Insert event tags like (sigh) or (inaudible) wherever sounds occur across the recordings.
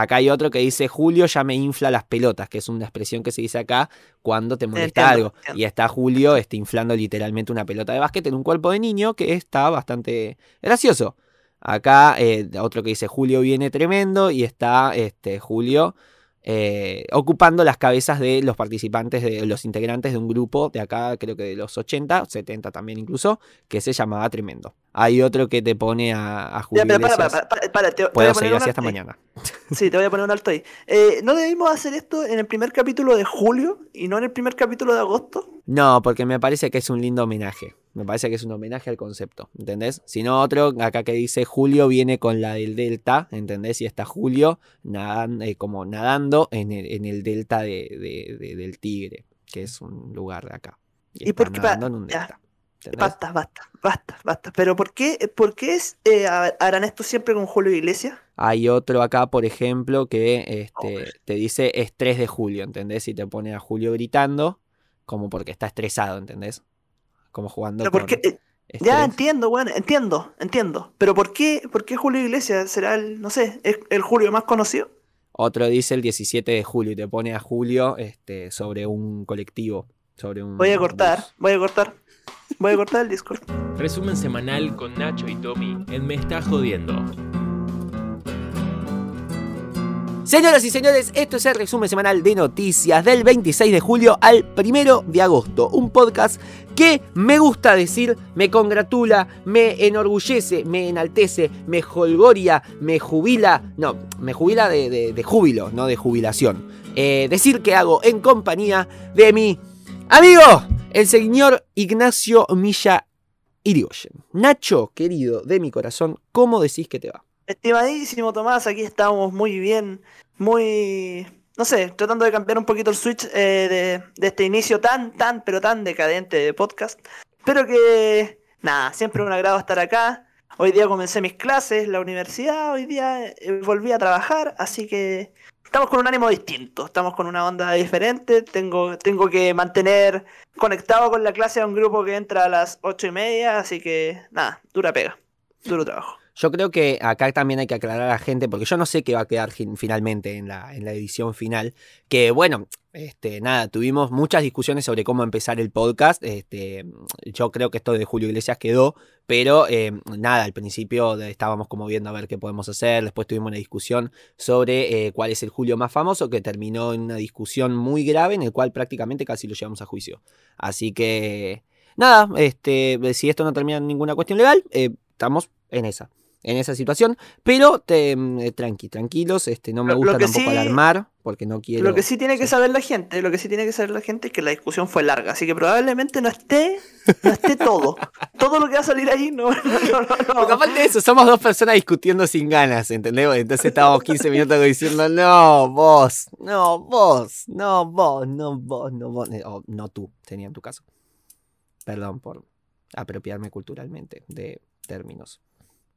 Acá hay otro que dice Julio ya me infla las pelotas, que es una expresión que se dice acá cuando te molesta algo. Y está Julio este, inflando literalmente una pelota de básquet en un cuerpo de niño que está bastante gracioso. Acá eh, otro que dice Julio viene tremendo y está este, Julio eh, ocupando las cabezas de los participantes, de los integrantes de un grupo de acá, creo que de los 80, 70 también incluso, que se llamaba Tremendo. Hay otro que te pone a, Julio. Ya, para, para, para, te, Puedo seguir así hasta mañana. (laughs) Sí, te voy a poner un alto ahí. Eh, ¿No debimos hacer esto en el primer capítulo de julio y no en el primer capítulo de agosto? No, porque me parece que es un lindo homenaje. Me parece que es un homenaje al concepto, ¿entendés? Si no, otro acá que dice Julio viene con la del delta, ¿entendés? Y está Julio eh, como nadando en el, delta del Tigre, que es un lugar de acá. ¿Y, por qué? En un delta. Basta, basta, basta, basta. Pero ¿por qué, por qué es, eh, harán esto siempre con Julio Iglesias? Hay otro acá, por ejemplo, que este, te dice es 3 de julio, ¿entendés? Y te pone a Julio gritando, como porque está estresado, ¿entendés? como jugando. Eh, ya entiendo, bueno, entiendo, entiendo. Pero ¿por qué, por qué Julio Iglesias será el, no sé, el Julio más conocido? Otro dice el 17 de julio y te pone a Julio este, sobre un colectivo. Sobre un voy a cortar, voy a cortar. Voy a cortar el Discord. Resumen semanal con Nacho y Tommy en Me Está Jodiendo. Señoras y señores, esto es el resumen semanal de noticias del 26 de julio al 1 de agosto. Un podcast que me gusta decir, me congratula, me enorgullece, me enaltece, me holgoria, me jubila. No, me jubila de, júbilo, no de jubilación. Eh, decir que hago en compañía de mi amigo, el señor Ignacio Milla Irigoyen. Nacho, querido de mi corazón, ¿cómo decís que te va? Estimadísimo Tomás, aquí estamos muy bien, muy, no sé, tratando de cambiar un poquito el switch eh, de, este inicio tan, tan, pero tan decadente de podcast. Pero que, nada, siempre un agrado estar acá. Hoy día comencé mis clases, la universidad, hoy día eh, volví a trabajar, así que estamos con un ánimo distinto, estamos con una onda diferente, tengo, tengo que mantener conectado con la clase a un grupo que entra a las ocho y media, así que nada, dura pega, duro trabajo. Yo creo que acá también hay que aclarar a la gente, porque yo no sé qué va a quedar finalmente en la, en la edición final. Que bueno, este, nada, tuvimos muchas discusiones sobre cómo empezar el podcast. Este, yo creo que esto de Julio Iglesias quedó, pero eh, nada, al principio estábamos como viendo a ver qué podemos hacer. Después tuvimos una discusión sobre eh, cuál es el Julio más famoso, que terminó en una discusión muy grave, en el cual prácticamente casi lo llevamos a juicio. Así que, nada, este, si esto no termina en ninguna cuestión legal, eh, estamos en esa en esa situación. Pero te, mm, eh, tranqui, tranquilos, este, no me gusta tampoco alarmar, porque no quiero. Lo que sí tiene que saber la gente, lo que sí tiene que saber la gente es que la discusión fue larga, así que probablemente no esté, no esté todo. (laughs) todo lo que va a salir ahí no. no, Porque aparte de eso, somos dos personas discutiendo sin ganas, ¿entendés? Entonces estábamos 15 minutos diciendo, no, vos, no, vos, no, vos, no, vos, no, vos, oh, no tú, tenía en tu caso. Perdón por apropiarme culturalmente de términos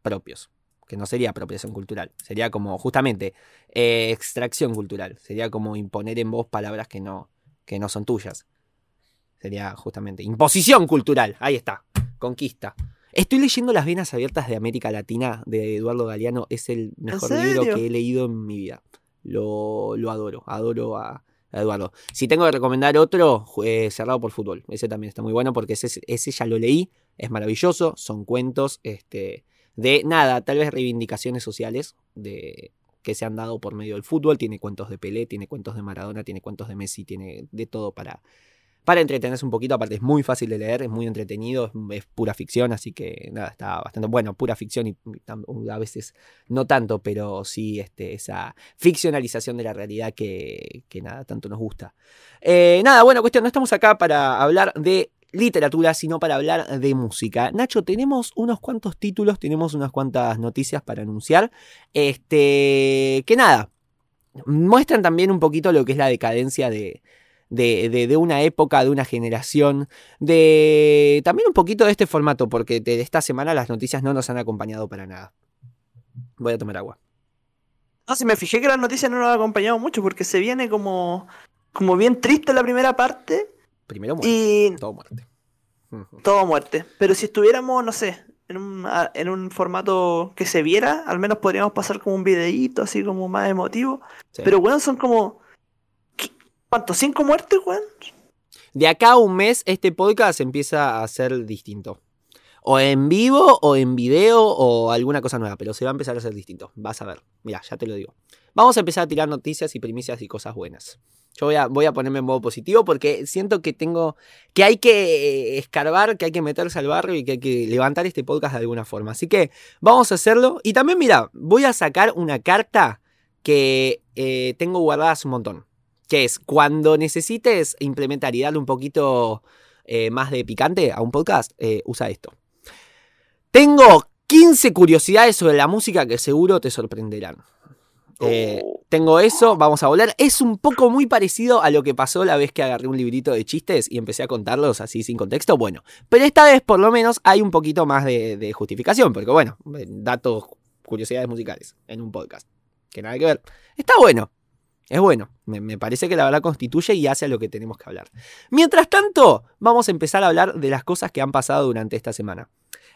propios, que no sería apropiación cultural, sería como justamente eh, extracción cultural, sería como imponer en vos palabras que no, que no son tuyas. Sería justamente imposición cultural, ahí está, conquista. Estoy leyendo Las Venas Abiertas de América Latina de Eduardo Galeano, es el mejor libro que he leído en mi vida. Lo, lo adoro, adoro a, Eduardo. Si tengo que recomendar otro, eh, Cerrado por Fútbol. Ese también está muy bueno porque ese, ese, ya lo leí, es maravilloso, son cuentos este, de nada, tal vez reivindicaciones sociales de, que se han dado por medio del fútbol. Tiene cuentos de Pelé, tiene cuentos de Maradona, tiene cuentos de Messi, tiene de todo para, para entretenerse un poquito. Aparte es muy fácil de leer, es muy entretenido, es, pura ficción, así que nada, está bastante bueno, pura ficción y a veces no tanto, pero sí este, esa ficcionalización de la realidad que, que nada, tanto nos gusta. Eh, nada, bueno, cuestión, no estamos acá para hablar de literatura, sino para hablar de música. Nacho, tenemos unos cuantos títulos, tenemos unas cuantas noticias para anunciar. Este, que nada, muestran también un poquito lo que es la decadencia de, de, una época, de una generación, de también un poquito de este formato, porque de esta semana las noticias no nos han acompañado para nada. Voy a tomar agua. No, si me fijé que las noticias no nos han acompañado mucho, porque se viene como, como bien triste la primera parte Primero muerte. Todo muerte. Todo muerte. Pero si estuviéramos, no sé, en un, en un formato que se viera, al menos podríamos pasar como un videíto así como más emotivo. Sí. Pero weón, son como. ¿qué? ¿Cuánto? ¿Cinco muertes, weón? De acá a un mes, este podcast empieza a ser distinto. O en vivo, o en video, o alguna cosa nueva, pero se va a empezar a ser distinto. Vas a ver. Mira, ya te lo digo. Vamos a empezar a tirar noticias y primicias y cosas buenas. Yo voy a, voy a ponerme en modo positivo porque siento que tengo. que hay que eh, escarbar, que hay que meterse al barrio y que hay que levantar este podcast de alguna forma. Así que vamos a hacerlo. Y también, mira, voy a sacar una carta que eh, tengo guardada hace un montón. Que es cuando necesites implementar y darle un poquito eh, más de picante a un podcast, usa esto. Tengo 15 curiosidades sobre la música que seguro te sorprenderán. Oh. Tengo eso, vamos a volver. Es un poco muy parecido a lo que pasó la vez que agarré un librito de chistes y empecé a contarlos así sin contexto. Bueno, pero esta vez por lo menos hay un poquito más de, justificación, porque bueno, eh, datos, curiosidades musicales en un podcast. Que nada que ver. Está bueno. Es bueno. Me, me parece que la verdad constituye y hace a lo que tenemos que hablar. Mientras tanto, vamos a empezar a hablar de las cosas que han pasado durante esta semana.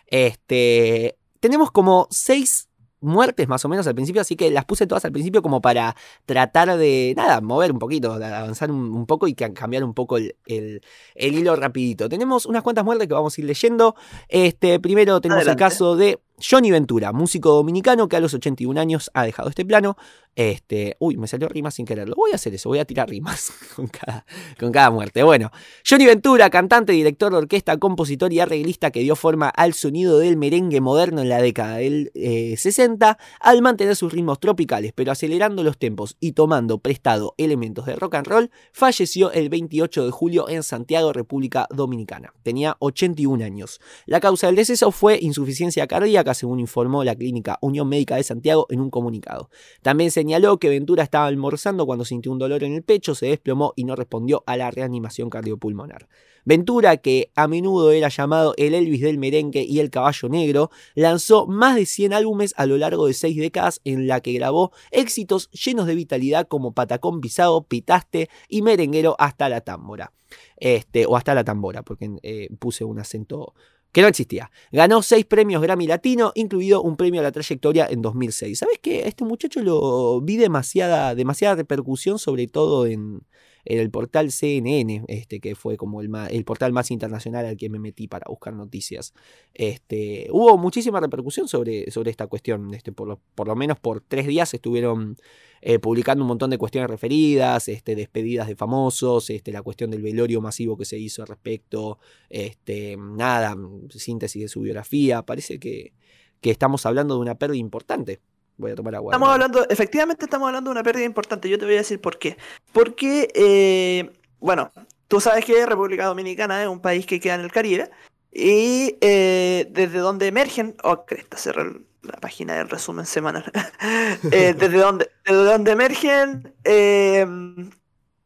Este. Tenemos como seis muertes más o menos al principio, así que las puse todas al principio como para tratar de, nada, mover un poquito, de avanzar un, un poco y ca- cambiar un poco el, el- el hilo rapidito. Tenemos unas cuantas muertes que vamos a ir leyendo. Este, primero tenemos Adelante. el caso de Johnny Ventura, músico dominicano que a los 81 años ha dejado este plano. Este, uy, me salió rimas sin quererlo. Voy a hacer eso, voy a tirar rimas (laughs) con cada, con cada muerte. Bueno, Johnny Ventura, cantante, director de orquesta, compositor y arreglista que dio forma al sonido del merengue moderno en la década del eh, 60, al mantener sus ritmos tropicales, pero acelerando los tempos y tomando prestado elementos de rock and roll, falleció el 28 de julio en Santiago, República Dominicana. Tenía 81 años. La causa del deceso fue insuficiencia cardíaca, según informó la clínica Unión Médica de Santiago en un comunicado. También señaló que Ventura estaba almorzando cuando sintió un dolor en el pecho, se desplomó y no respondió a la reanimación cardiopulmonar. Ventura, que a menudo era llamado el Elvis del merengue y el caballo negro, lanzó más de 100 álbumes a lo largo de seis décadas en la que grabó éxitos llenos de vitalidad como Patacón Pisado, Pitaste y Merenguero hasta la tambora. Este, o hasta la tambora, porque eh, puse un acento que no existía. Ganó seis premios Grammy Latino, incluido un premio a la trayectoria en 2006. ¿Sabes qué? A este muchacho lo vi demasiada, demasiada repercusión, sobre todo en, el portal CNN, este, que fue como el, ma- el portal más internacional al que me metí para buscar noticias. Este, hubo muchísima repercusión sobre, sobre esta cuestión. Este, por, lo, por lo menos por tres días estuvieron eh, publicando un montón de cuestiones referidas, este, despedidas de famosos, este, la cuestión del velorio masivo que se hizo al respecto, este, nada, síntesis de su biografía. Parece que, que estamos hablando de una pérdida importante. Voy a tomar agua. Estamos hablando, efectivamente estamos hablando de una pérdida importante. Yo te voy a decir por qué. Porque, eh, bueno, tú sabes que República Dominicana es un país que queda en el Caribe. Y eh, desde donde emergen. Oh, cresta, cerré la página del resumen semanal. (laughs) Eh, (laughs) desde, donde, desde donde emergen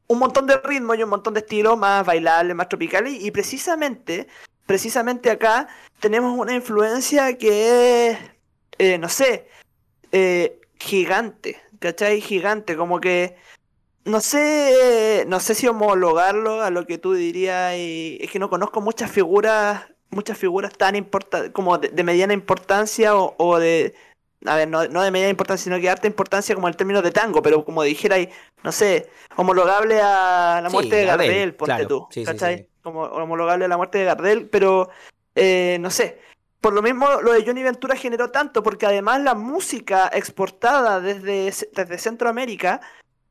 un montón de ritmos y un montón de estilos más bailables, más tropicales. Y precisamente, precisamente acá tenemos una influencia que es, eh, no sé, eh, gigante, ¿cachai? Gigante, como que no sé, no sé si homologarlo a lo que tú dirías, y es que no conozco muchas figuras, muchas figuras tan importantes, como de, de mediana importancia o, o de, a ver, no, no de mediana importancia, sino que de alta importancia como el término de tango, pero como dijera ahí, no sé, homologable a la Sí, muerte de Gardel, Gardel, ponte claro. tú, sí, ¿cachai? sí. Como homologable a la muerte de Gardel, pero eh, no sé, por lo mismo, lo de Johnny Ventura generó tanto, porque además la música exportada desde, desde Centroamérica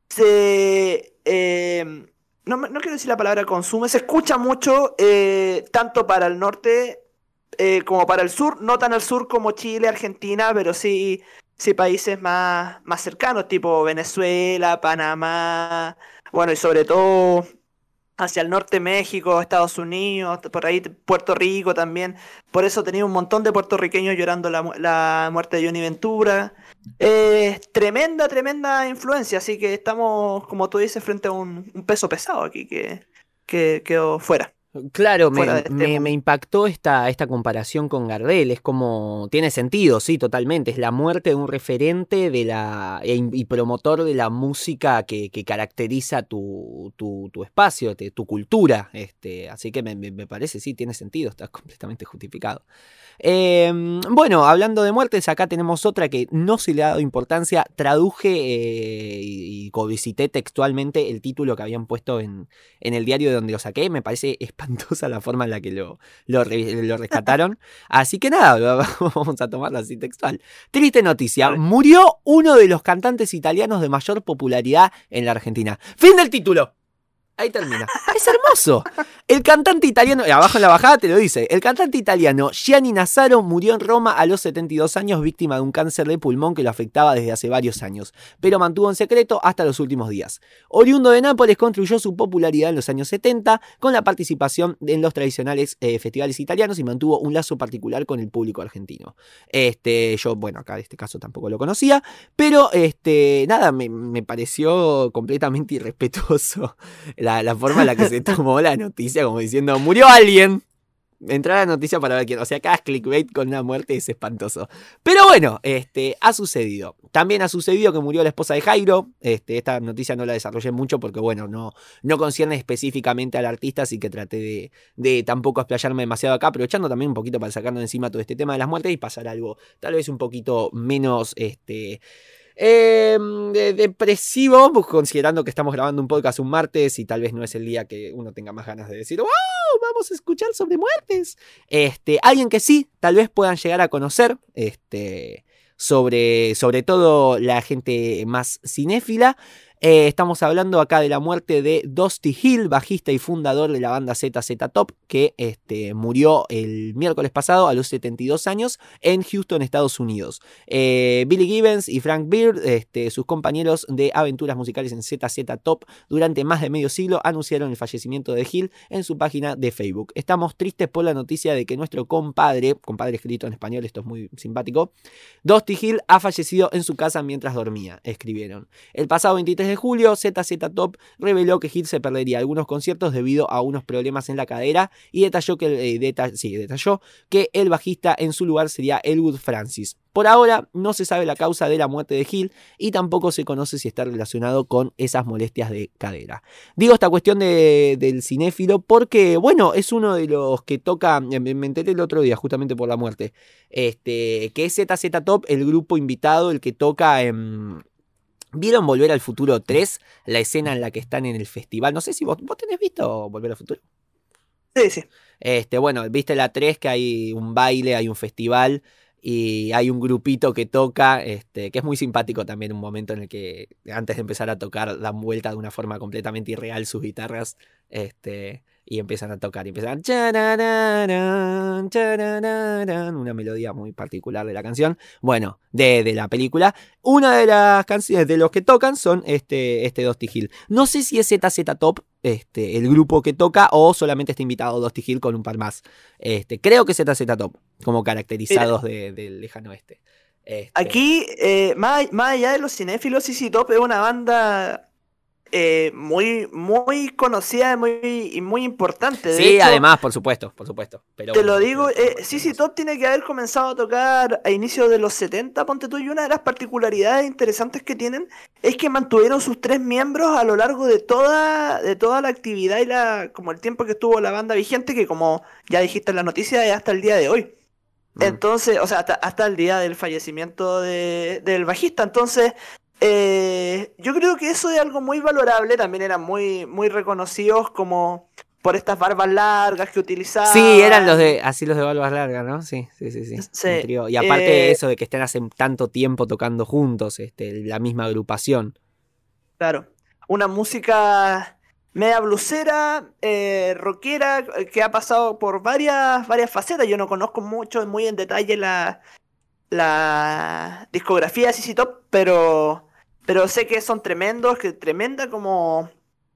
se. eh, no, no quiero decir la palabra consume, se escucha mucho eh, tanto para el norte eh, como para el sur, no tan al sur como Chile, Argentina, pero sí, sí países más, más cercanos, tipo Venezuela, Panamá, bueno, y sobre todo hacia el norte México, Estados Unidos, por ahí Puerto Rico también. Por eso tenía un montón de puertorriqueños llorando la, la muerte de Johnny Ventura. Tremenda, tremenda influencia, así que estamos, como tú dices, frente a un, un peso pesado aquí que, que quedó fuera. Claro, me, este me- mundo. me impactó esta, esta comparación con Gardel. Es como. Tiene sentido, sí, totalmente. Es la muerte de un referente de la e- y promotor de la música que, que caracteriza tu, tu, tu espacio, te- tu cultura. Este, así que me, parece, sí, tiene sentido, está (laughs) completamente justificado. Eh, bueno, hablando de muertes, acá tenemos otra que no se le ha dado importancia. Traduje eh, y, y textualmente el título que habían puesto en, en el diario de donde lo saqué. Me parece espantosa la forma en la que lo, lo, re- lo rescataron. Así que nada, (laughs) vamos a tomarla así textual. Triste noticia, murió uno de los cantantes italianos de mayor popularidad en la Argentina. Fin del título. Ahí termina. Es hermoso. El cantante italiano, abajo en la bajada te lo dice, el cantante italiano Gianni Nazaro murió en Roma a los 72 años víctima de un cáncer de pulmón que lo afectaba desde hace varios años, pero mantuvo en secreto hasta los últimos días. Oriundo de Nápoles construyó su popularidad en los años 70 con la participación en los tradicionales eh, festivales italianos y mantuvo un lazo particular con el público argentino. Este, yo, bueno, acá en este caso tampoco lo conocía, pero este, nada, me, me pareció completamente irrespetuoso la, la forma en la que se tomó la noticia, como diciendo, murió alguien. Entrar a la noticia para ver quién. O sea, es clickbait con una muerte es espantoso. Pero bueno, este, ha sucedido. También ha sucedido que murió la esposa de Jairo. Este, esta noticia no la desarrollé mucho porque, bueno, no, no concierne específicamente al artista, así que traté de, de tampoco explayarme demasiado acá, aprovechando también un poquito para sacarnos encima todo este tema de las muertes y pasar algo tal vez un poquito menos este, eh, de- depresivo, considerando que estamos grabando un podcast un martes y tal vez no es el día que uno tenga más ganas de decir, ¡Wow! Vamos a escuchar sobre muertes. Este, alguien que sí, tal vez puedan llegar a conocer, este, sobre, sobre todo la gente más cinéfila. Eh, estamos hablando acá de la muerte de Dusty Hill, bajista y fundador de la banda ZZ Top, que este, murió el miércoles pasado a los 72 años en Houston, Estados Unidos. Eh, Billy Gibbons y Frank Beard, este, sus compañeros de aventuras musicales en ZZ Top durante más de medio siglo, anunciaron el fallecimiento de Hill en su página de Facebook. Estamos tristes por la noticia de que nuestro compadre, compadre escrito en español, esto es muy simpático, Dusty Hill ha fallecido en su casa mientras dormía, escribieron. El pasado 23 de julio, ZZ Top reveló que Hill se perdería algunos conciertos debido a unos problemas en la cadera y detalló que, eh, detalló que el bajista en su lugar sería Elwood Francis. Por ahora no se sabe la causa de la muerte de Hill y tampoco se conoce si está relacionado con esas molestias de cadera. Digo esta cuestión de- del cinéfilo porque, bueno, es uno de los que toca, me enteré el otro día justamente por la muerte, este, que es ZZ Top, el grupo invitado, el que toca en... ¿Vieron Volver al Futuro 3? La escena en la que están en el festival. No sé si vos, vos tenés visto Volver al Futuro. Sí, sí. Este, bueno, viste la 3 que hay un baile, hay un festival y hay un grupito que toca, este, que es muy simpático también, un momento en el que antes de empezar a tocar dan vuelta de una forma completamente irreal sus guitarras, este, y empiezan a tocar y empiezan una melodía muy particular de la canción, bueno, de, de la película. Una de las canciones de los que tocan son este, este Dusty Hill. No sé si es ZZ Top, este, el grupo que toca, o solamente está invitado Dusty Hill con un par más. Este, creo que ZZ Top, como caracterizados de- del lejano oeste. Este, Aquí, eh, más, más allá de los cinéfilos, CC Top es una banda eh, muy, muy conocida y muy, y muy importante. De sí, hecho, además, por supuesto, por supuesto. Pero Te lo digo, eh, CC Top tiene que haber comenzado a tocar a inicios de los 70, ponte tú, y una de las particularidades interesantes que tienen es que mantuvieron sus tres miembros a lo largo de toda, de toda la actividad y la, como el tiempo que estuvo la banda vigente, que como ya dijiste en la noticia, es hasta el día de hoy. Mm. Entonces, o sea, hasta, hasta el día del fallecimiento de- del bajista. Entonces, eh, yo creo que eso es algo muy valorable. También eran muy, muy reconocidos como por estas barbas largas que utilizaban. Sí, eran los de, así los de barbas largas, ¿no? Sí, sí, sí, sí. Y aparte de eh, eso de que estén hace tanto tiempo tocando juntos, este, la misma agrupación. Claro. Una música media blusera, eh, rockera, que ha pasado por varias, varias facetas. Yo no conozco mucho, muy en detalle la, la discografía de CC Top, pero, pero sé que son tremendos, que tremenda como,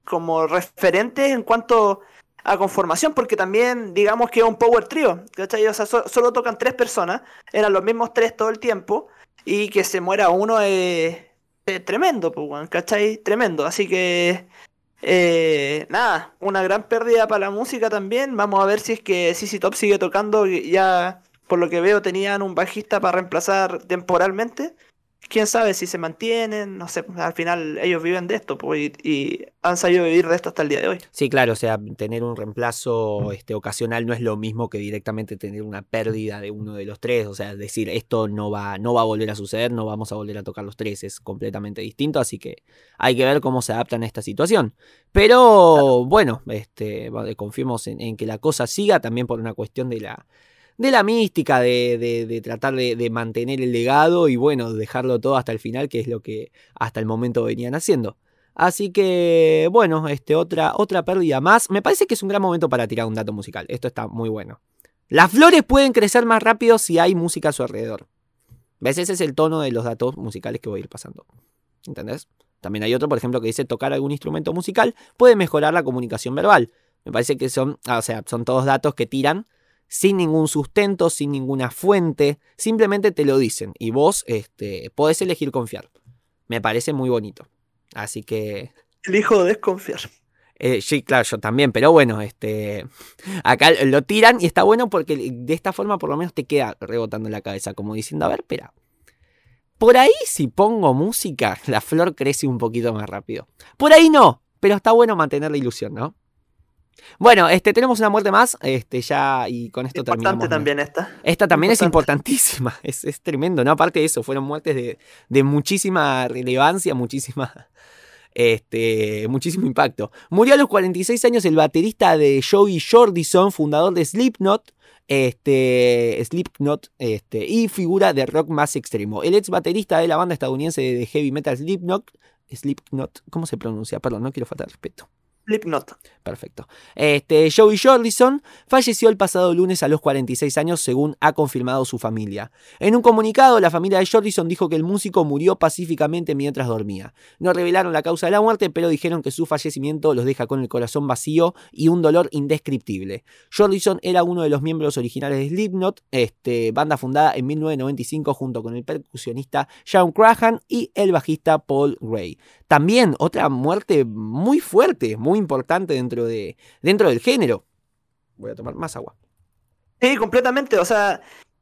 como referentes en cuanto a conformación, porque también digamos que es un power trio, ¿cachai? O sea, so- solo tocan tres personas, eran los mismos tres todo el tiempo, y que se muera uno es, tremendo, pues, ¿cachai? Tremendo, así que Eh, nada, una gran pérdida para la música también. Vamos a ver si es que CC Top sigue tocando. Ya, por lo que veo, tenían un bajista para reemplazar temporalmente quién sabe si se mantienen, no sé, al final ellos viven de esto pues, y, han sabido vivir de esto hasta el día de hoy. Sí, claro, o sea, tener un reemplazo este, ocasional no es lo mismo que directamente tener una pérdida de uno de los tres, o sea, decir esto no va, no va a volver a suceder, no vamos a volver a tocar los tres, es completamente distinto, así que hay que ver cómo se adaptan a esta situación. Pero bueno, este, confiemos en que la cosa siga también por una cuestión de la de la mística, de, tratar de, mantener el legado y bueno, dejarlo todo hasta el final, que es lo que hasta el momento venían haciendo. Así que, bueno, este, otra, otra pérdida más. Me parece que es un gran momento para tirar un dato musical. Esto está muy bueno. Las flores pueden crecer más rápido si hay música a su alrededor. ¿Ves? Ese es el tono de los datos musicales que voy a ir pasando. ¿Entendés? También hay otro, por ejemplo, que dice tocar algún instrumento musical puede mejorar la comunicación verbal. Me parece que son, o sea, son todos datos que tiran sin ningún sustento, sin ninguna fuente, simplemente te lo dicen y vos este, podés elegir confiar. Me parece muy bonito. Así que... Elijo desconfiar. Eh, sí, claro, yo también, pero bueno, este, acá lo tiran y está bueno porque de esta forma por lo menos te queda rebotando en la cabeza, como diciendo, a ver, espera, por ahí si pongo música, la flor crece un poquito más rápido. Por ahí no, pero está bueno mantener la ilusión, ¿no? Bueno, este, tenemos una muerte más, este, ya, y con esto Importante también esta. Esta también es importantísima, (laughs) es, es, tremendo, ¿no? Aparte de eso, fueron muertes de, de muchísima relevancia, muchísima, este, muchísimo impacto. Murió a los 46 años el baterista de Joey Jordison, fundador de Slipknot, este, Slipknot este, y figura de rock más extremo. El ex baterista de la banda estadounidense de heavy metal Slipknot, Slipknot, ¿cómo se pronuncia? Perdón, no quiero faltar respeto. Slipknot. Perfecto. Este, Joey Jordison falleció el pasado lunes a los 46 años, según ha confirmado su familia. En un comunicado, la familia de Jordison dijo que el músico murió pacíficamente mientras dormía. No revelaron la causa de la muerte, pero dijeron que su fallecimiento los deja con el corazón vacío y un dolor indescriptible. Jordison era uno de los miembros originales de Slipknot, este, banda fundada en 1995 junto con el percusionista Sean Crahan y el bajista Paul Gray. También otra muerte muy fuerte, muy importante dentro, de, dentro del género. Voy a tomar más agua. Sí, completamente. O sea,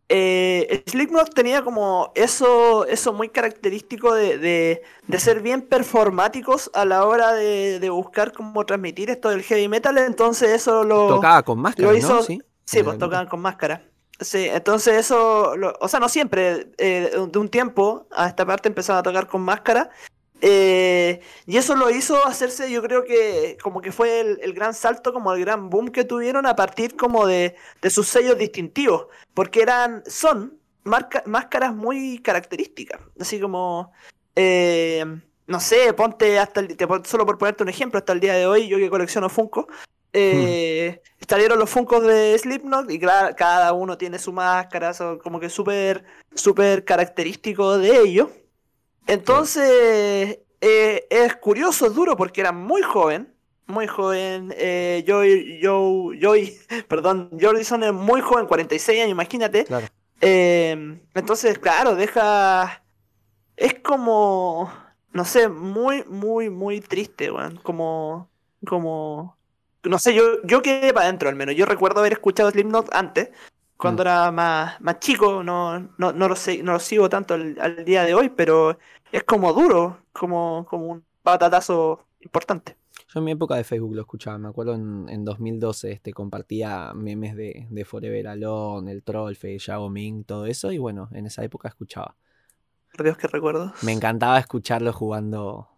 eh, Slipknot tenía como eso, eso muy característico de, de, ser bien performáticos a la hora de, buscar cómo transmitir esto del heavy metal. Entonces eso lo... Tocaba con máscara, ¿no? Sí, sí pues tocaban con máscara. Sí, entonces eso, o sea, no siempre, eh, de un tiempo a esta parte empezaron a tocar con máscara eh, y eso lo hizo hacerse, yo creo que como que fue el, gran salto, como el gran boom que tuvieron a partir como de, sus sellos distintivos, porque eran, son máscaras muy características, así como, eh, no sé, ponte hasta el, solo por ponerte un ejemplo, hasta el día de hoy, yo que colecciono Funko, eh, salieron los Funkos de Slipknot y cada uno tiene su máscara, como que súper, súper característico de ellos. Entonces, eh, es curioso, es duro, porque era muy joven. Muy joven. Eh, Joy, Joy, (laughs) perdón, Jordison es muy joven, 46 años, imagínate. Eh, entonces, claro, deja. Es como. No sé, muy, muy, muy triste, weón. Como. Como. No sé, yo, yo quedé para adentro al menos. Yo recuerdo haber escuchado Slipknot antes, cuando mm. era más, más chico, no, no, no, lo sé, no lo sigo tanto al, día de hoy, pero es como duro, como, como un batatazo importante. Yo en mi época de Facebook lo escuchaba, me acuerdo en, en 2012 este, compartía memes de, de Forever Alone, el Trollface, Yao Ming, todo eso, y bueno, en esa época escuchaba. Por Dios, qué recuerdo. Me encantaba escucharlo jugando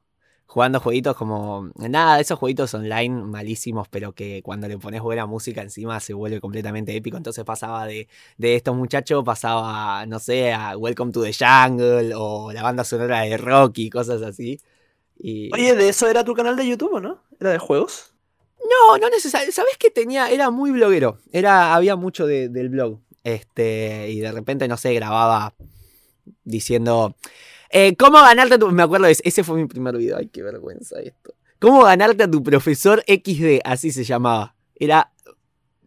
jugando jueguitos como. Nada, esos jueguitos online malísimos, pero que cuando le pones buena música encima se vuelve completamente épico. Entonces pasaba de, de estos muchachos, pasaba, no sé, a Welcome to the Jungle o la banda sonora de Rocky, cosas así. Y... Oye, de eso era tu canal de YouTube, ¿no? ¿Era de juegos? No, no necesariamente. ¿Sabes qué tenía? Era muy bloguero. Era, había mucho del blog. Este, y de repente, no sé, grababa diciendo. Eh, ¿Cómo ganarte a tu.? Me acuerdo, ese fue mi primer video. Ay, qué vergüenza esto. ¿Cómo ganarte a tu profesor XD? Así se llamaba. Era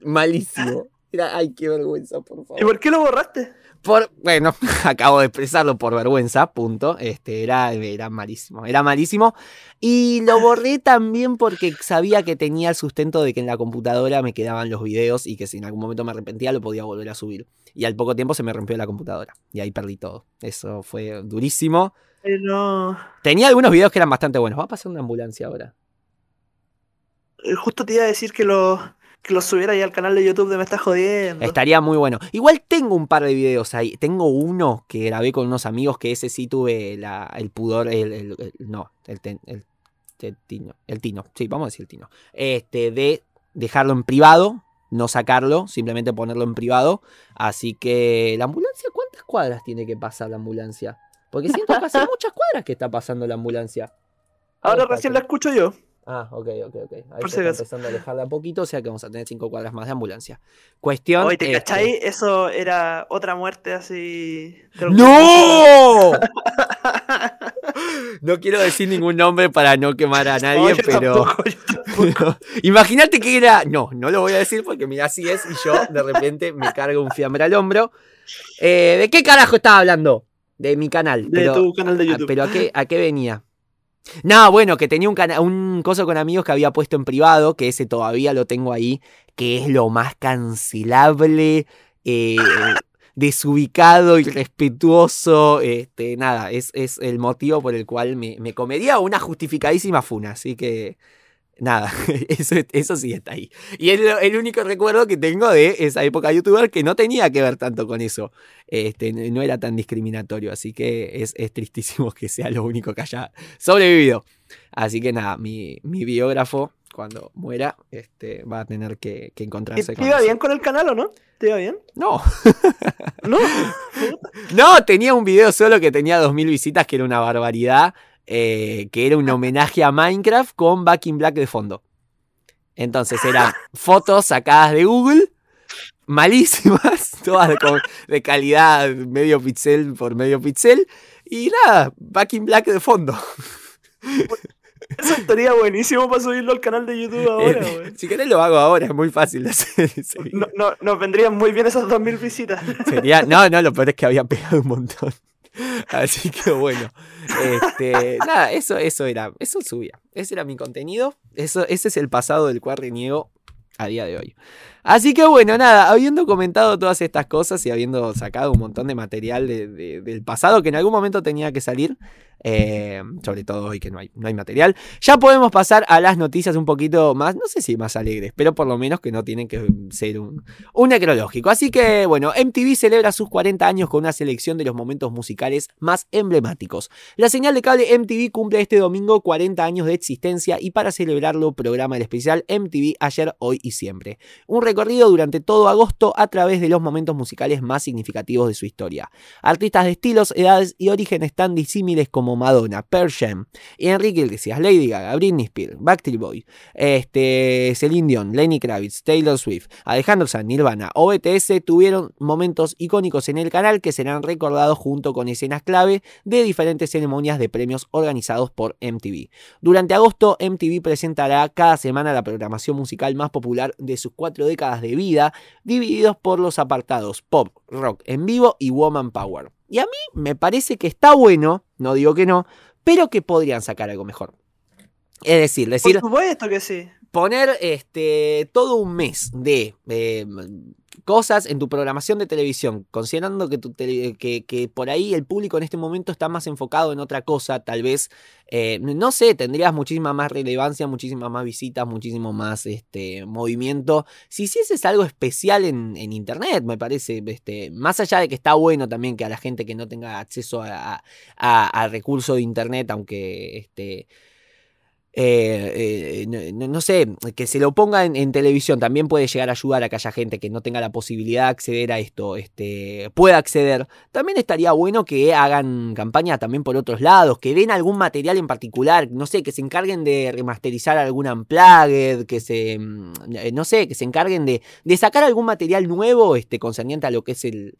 malísimo. Era, ay, qué vergüenza, por favor. ¿Y por qué lo borraste? Por, bueno, (laughs) acabo de expresarlo por vergüenza, punto. Este, era, era malísimo, era malísimo. Y lo borré también porque sabía que tenía el sustento de que en la computadora me quedaban los videos y que si en algún momento me arrepentía lo podía volver a subir. Y al poco tiempo se me rompió la computadora y ahí perdí todo. Eso fue durísimo. Pero... Tenía algunos videos que eran bastante buenos. Va a pasar una ambulancia ahora. Eh, Justo te iba a decir que lo, que lo subiera ahí al canal de YouTube de Me Estás Jodiendo. Estaría muy bueno. Igual tengo un par de videos ahí. Tengo uno que grabé con unos amigos que ese sí tuve la- el pudor, el, el- el- no, el, el, tino, el tino, sí, vamos a decir el tino. Este, de dejarlo en privado, no sacarlo, simplemente ponerlo en privado. Así que la ambulancia, ¿cuántas cuadras tiene que pasar la ambulancia? Porque siento que hace (laughs) muchas cuadras que está pasando la ambulancia. Ahora recién la escucho yo. Ah, ok, ok, ok. Ahí Por se está empezando a alejarla un poquito, o sea que vamos a tener cinco cuadras más de ambulancia. Cuestión. Oye, ¿te este, cachai? Eso era otra muerte así. de- ¡No! (laughs) No quiero decir ningún nombre para no quemar a nadie, No, yo pero. (laughs) Imagínate que era. No, no lo voy a decir porque mira, así es y yo de repente me cargo un fiambre al hombro. Eh, ¿De qué carajo estaba hablando? De mi canal. De pero, tu canal de YouTube. pero ¿a qué, ¿a qué venía? No, bueno, que tenía un, un coso con amigos que había puesto en privado, que ese todavía lo tengo ahí, que es lo más cancelable, eh, (laughs) desubicado, irrespetuoso, este, nada, es, es el motivo por el cual me, me una justificadísima funa, así que nada, (laughs) eso, eso sí está ahí. Y es lo- el único recuerdo que tengo de esa época youtuber que no tenía que ver tanto con eso, este, no era tan discriminatorio, así que es, es tristísimo que sea lo único que haya sobrevivido. Así que nada, mi, mi biógrafo, cuando muera, este, va a tener que, que ¿Y encontrarse ¿Te con iba eso. bien con el canal o no? ¿Te iba bien? No, ¿No? (laughs) no, tenía un video solo que tenía 2000 visitas, que era una barbaridad, eh, que era un homenaje a Minecraft con Back in Black de fondo. Entonces eran (laughs) fotos sacadas de Google, malísimas, (laughs) todas de, calidad medio pixel por medio pixel, y nada, Back in Black de fondo. (laughs) Eso estaría buenísimo para subirlo al canal de YouTube ahora, Eh, si querés lo hago ahora, es muy fácil de hacer. No, no, nos vendrían muy bien esas 2000 visitas. Sería, no, no, lo peor es que había pegado un montón. (laughs) Así que bueno, este, nada, eso, eso era, eso subía. Ese era mi contenido. Eso, ese es el pasado del cual reniego a día de hoy. Así que bueno, nada, habiendo comentado todas estas cosas y habiendo sacado un montón de material de- de- del pasado que en algún momento tenía que salir, eh, sobre todo hoy que no hay, no hay material, ya podemos pasar a las noticias un poquito más, no sé si más alegres, pero por lo menos que no tienen que ser un, un necrológico. Así que bueno, MTV celebra sus 40 años con una selección de los momentos musicales más emblemáticos. La señal de cable MTV cumple este domingo 40 años de existencia y para celebrarlo programa el especial MTV ayer, hoy y siempre. Un recorrido durante todo agosto a través de los momentos musicales más significativos de su historia. Artistas de estilos, edades y orígenes tan disímiles como Madonna, Pearl Jam, Enrique Iglesias, Lady Gaga, Britney Spears, Backstreet Boys, este, Celine Dion, Lenny Kravitz, Taylor Swift, Alejandro Sanz, Nirvana o BTS tuvieron momentos icónicos en el canal que serán recordados junto con escenas clave de diferentes ceremonias de premios organizados por MTV. Durante agosto, MTV presentará cada semana la programación musical más popular de sus cuatro décadas de vida, divididos por los apartados pop, rock en vivo y woman power. Y a mí me parece que está bueno, no digo que no, pero que podrían sacar algo mejor. Es decir, decir, Por supuesto que sí. poner este, todo un mes de eh, cosas en tu programación de televisión, considerando que, por ahí el público en este momento está más enfocado en otra cosa, tal vez, eh, no sé, tendrías muchísima más relevancia, muchísimas más visitas, muchísimo más este, movimiento. Si hicieses algo especial en, Internet, me parece, este, más allá de que está bueno también que a la gente que no tenga acceso a, a recursos de Internet, aunque... Este, eh, eh, no, sé, que se lo ponga en, televisión también puede llegar a ayudar a que haya gente que no tenga la posibilidad de acceder a esto, este, pueda acceder. También estaría bueno que hagan campaña también por otros lados, que den algún material en particular, no sé, que se encarguen de remasterizar algún unplugged, que se, mm, eh, no sé, que se encarguen de, sacar algún material nuevo este, concerniente a lo que es el,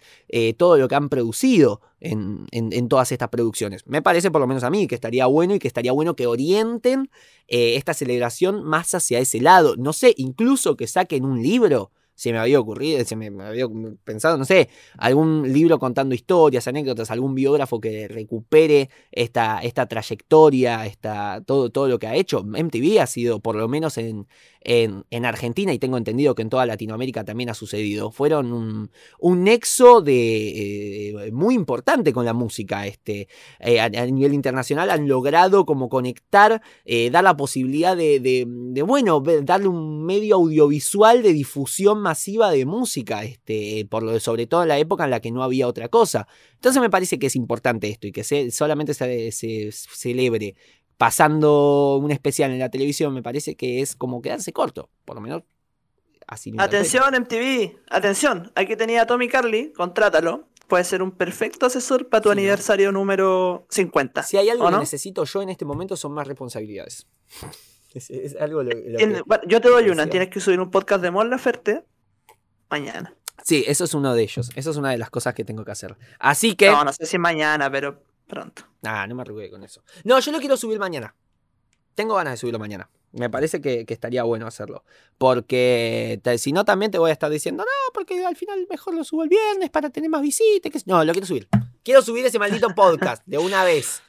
todo lo que han producido en- en todas estas producciones. Me parece, por lo menos a mí, que estaría bueno y que estaría bueno que orienten eh, esta celebración más hacia ese lado. No sé, incluso que saquen un libro se me había ocurrido, se me, había pensado, no sé, algún libro contando historias, anécdotas, algún biógrafo que recupere esta, esta trayectoria, esta, todo, todo lo que ha hecho. MTV ha sido, por lo menos en, en, en Argentina, y tengo entendido que en toda Latinoamérica también ha sucedido, fueron un, un nexo de, eh, muy importante con la música. Este, eh, a, nivel internacional han logrado como conectar, eh, dar la posibilidad de, de, de, bueno, darle un medio audiovisual de difusión masiva de música, este, por lo, sobre todo en la época en la que no había otra cosa. Entonces me parece que es importante esto y que se, solamente se, se celebre pasando un especial en la televisión, me parece que es como quedarse corto, por lo menos así. Atención MTV, atención, aquí tenía a Tommy Carly, contrátalo. Puede ser un perfecto asesor para tu Sí, ¿no? aniversario número 50. Si hay algo ¿o que no? necesito yo en este momento son más responsabilidades. (laughs) Es, es algo lo, lo Tien- que- bueno, yo te doy una, tienes que subir un podcast de Mon Laferte mañana. Sí, eso es uno de ellos. Eso es una de las cosas que tengo que hacer. Así que. No, no sé si mañana, pero pronto. Ah, no me arrugué con eso. No, yo lo quiero subir mañana. Tengo ganas de subirlo mañana. Me parece que, que estaría bueno hacerlo. Porque si no, también te voy a estar diciendo, no, porque al final mejor lo subo el viernes para tener más visitas. que- No, lo quiero subir. Quiero subir ese maldito podcast de una vez.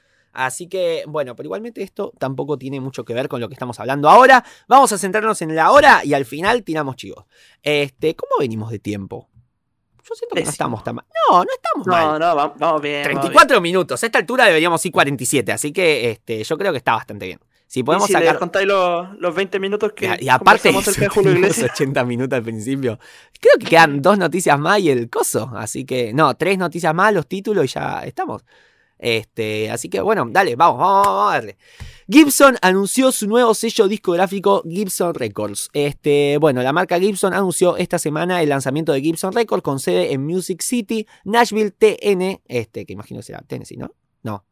Así que, bueno, pero igualmente esto tampoco tiene mucho que ver con lo que estamos hablando ahora. Vamos a centrarnos en la hora y al final tiramos chivos. Este, ¿cómo venimos de tiempo? Yo siento que no estamos tan mal. No, no estamos mal. No, no, va- vamos bien. vamos 34 minutos. A esta altura deberíamos ir 47. Así que este, yo creo que está bastante bien. Si podemos y si sacar. contáis los, los 20 minutos que Y, y aparte, Julio tuvimos Iglesias. 80 minutos al principio. Creo que quedan dos noticias más y el coso. Así que, no, tres noticias más, los títulos y ya estamos. Este, así que bueno, dale, vamos, vamos, vamos a darle. Gibson anunció su nuevo sello discográfico Gibson Records. Este, bueno, la marca Gibson anunció esta semana el lanzamiento de Gibson Records con sede en Music City, Nashville, TN, este, que imagino será Tennessee, ¿no? No.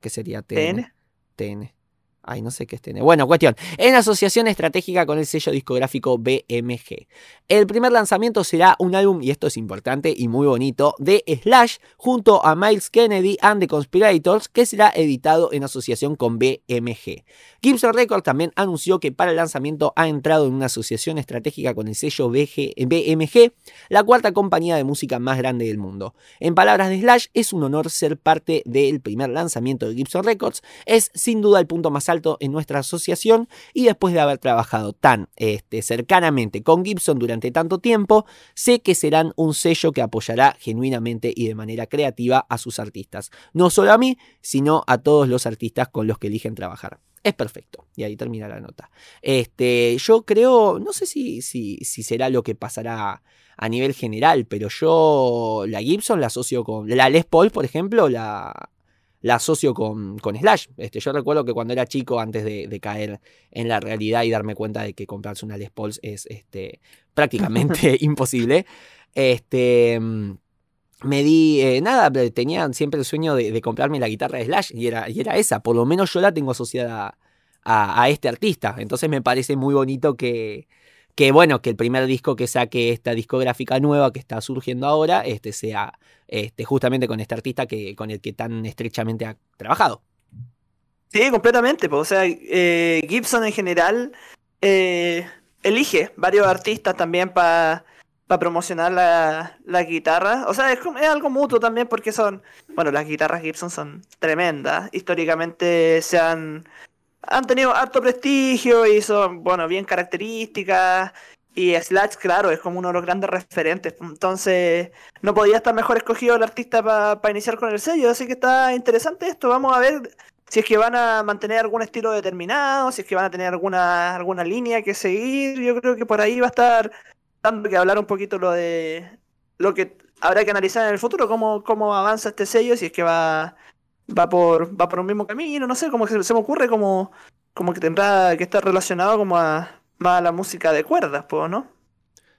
¿Qué sería TN? TN. TN. Ay, no sé qué es TN. Bueno, cuestión. En asociación estratégica con el sello discográfico BMG. El primer lanzamiento será un álbum, y esto es importante y muy bonito, de Slash junto a Miles Kennedy and the Conspirators, que será editado en asociación con BMG. Gibson Records también anunció que para el lanzamiento ha entrado en una asociación estratégica con el sello BMG, la cuarta compañía de música más grande del mundo. En palabras de Slash, es un honor ser parte del primer lanzamiento de Gibson Records es sin duda el punto más alto en nuestra asociación y después de haber trabajado tan este, cercanamente con Gibson durante tanto tiempo, sé que serán un sello que apoyará genuinamente y de manera creativa a sus artistas. No solo a mí, sino a todos los artistas con los que eligen trabajar. Es perfecto. Y ahí termina la nota. Este, yo creo, no sé si, si, si será lo que pasará a nivel general, pero yo la Gibson la asocio con... La Les Paul, por ejemplo, la, la asocio con, con Slash. Este, yo recuerdo que cuando era chico, antes de, de caer en la realidad y darme cuenta de que comprarse una Les Paul es este, (laughs) prácticamente (laughs) imposible, este, me di, eh, nada, tenía siempre el sueño de, de comprarme la guitarra de Slash y era, y era esa, por lo menos yo la tengo asociada a, a este artista. Entonces me parece muy bonito que, que bueno, que el primer disco que saque esta discográfica nueva que está surgiendo ahora, este sea este, justamente con este artista que, con el que tan estrechamente ha trabajado. Sí, completamente. pues, O sea, eh, Gibson en general eh, elige varios artistas también para promocionar la, la guitarra. O sea, es, es algo mutuo también porque son, bueno, las guitarras Gibson son tremendas. Históricamente se han, han tenido harto prestigio y son, bueno, bien características. Y Slash, claro, es como uno de los grandes referentes. Entonces, no podía estar mejor escogido el artista para iniciar con el sello. Así que está interesante esto. Vamos a ver si es que van a mantener algún estilo determinado, si es que van a tener alguna, alguna línea que seguir. Yo creo que por ahí va a estar dando que hablar un poquito lo de lo que habrá que analizar en el futuro, cómo, cómo avanza este sello, si es que va, va por, va por un mismo camino, no sé, como que se, me ocurre como, como que tendrá que estar relacionado como a más a la música de cuerdas, pues, ¿no?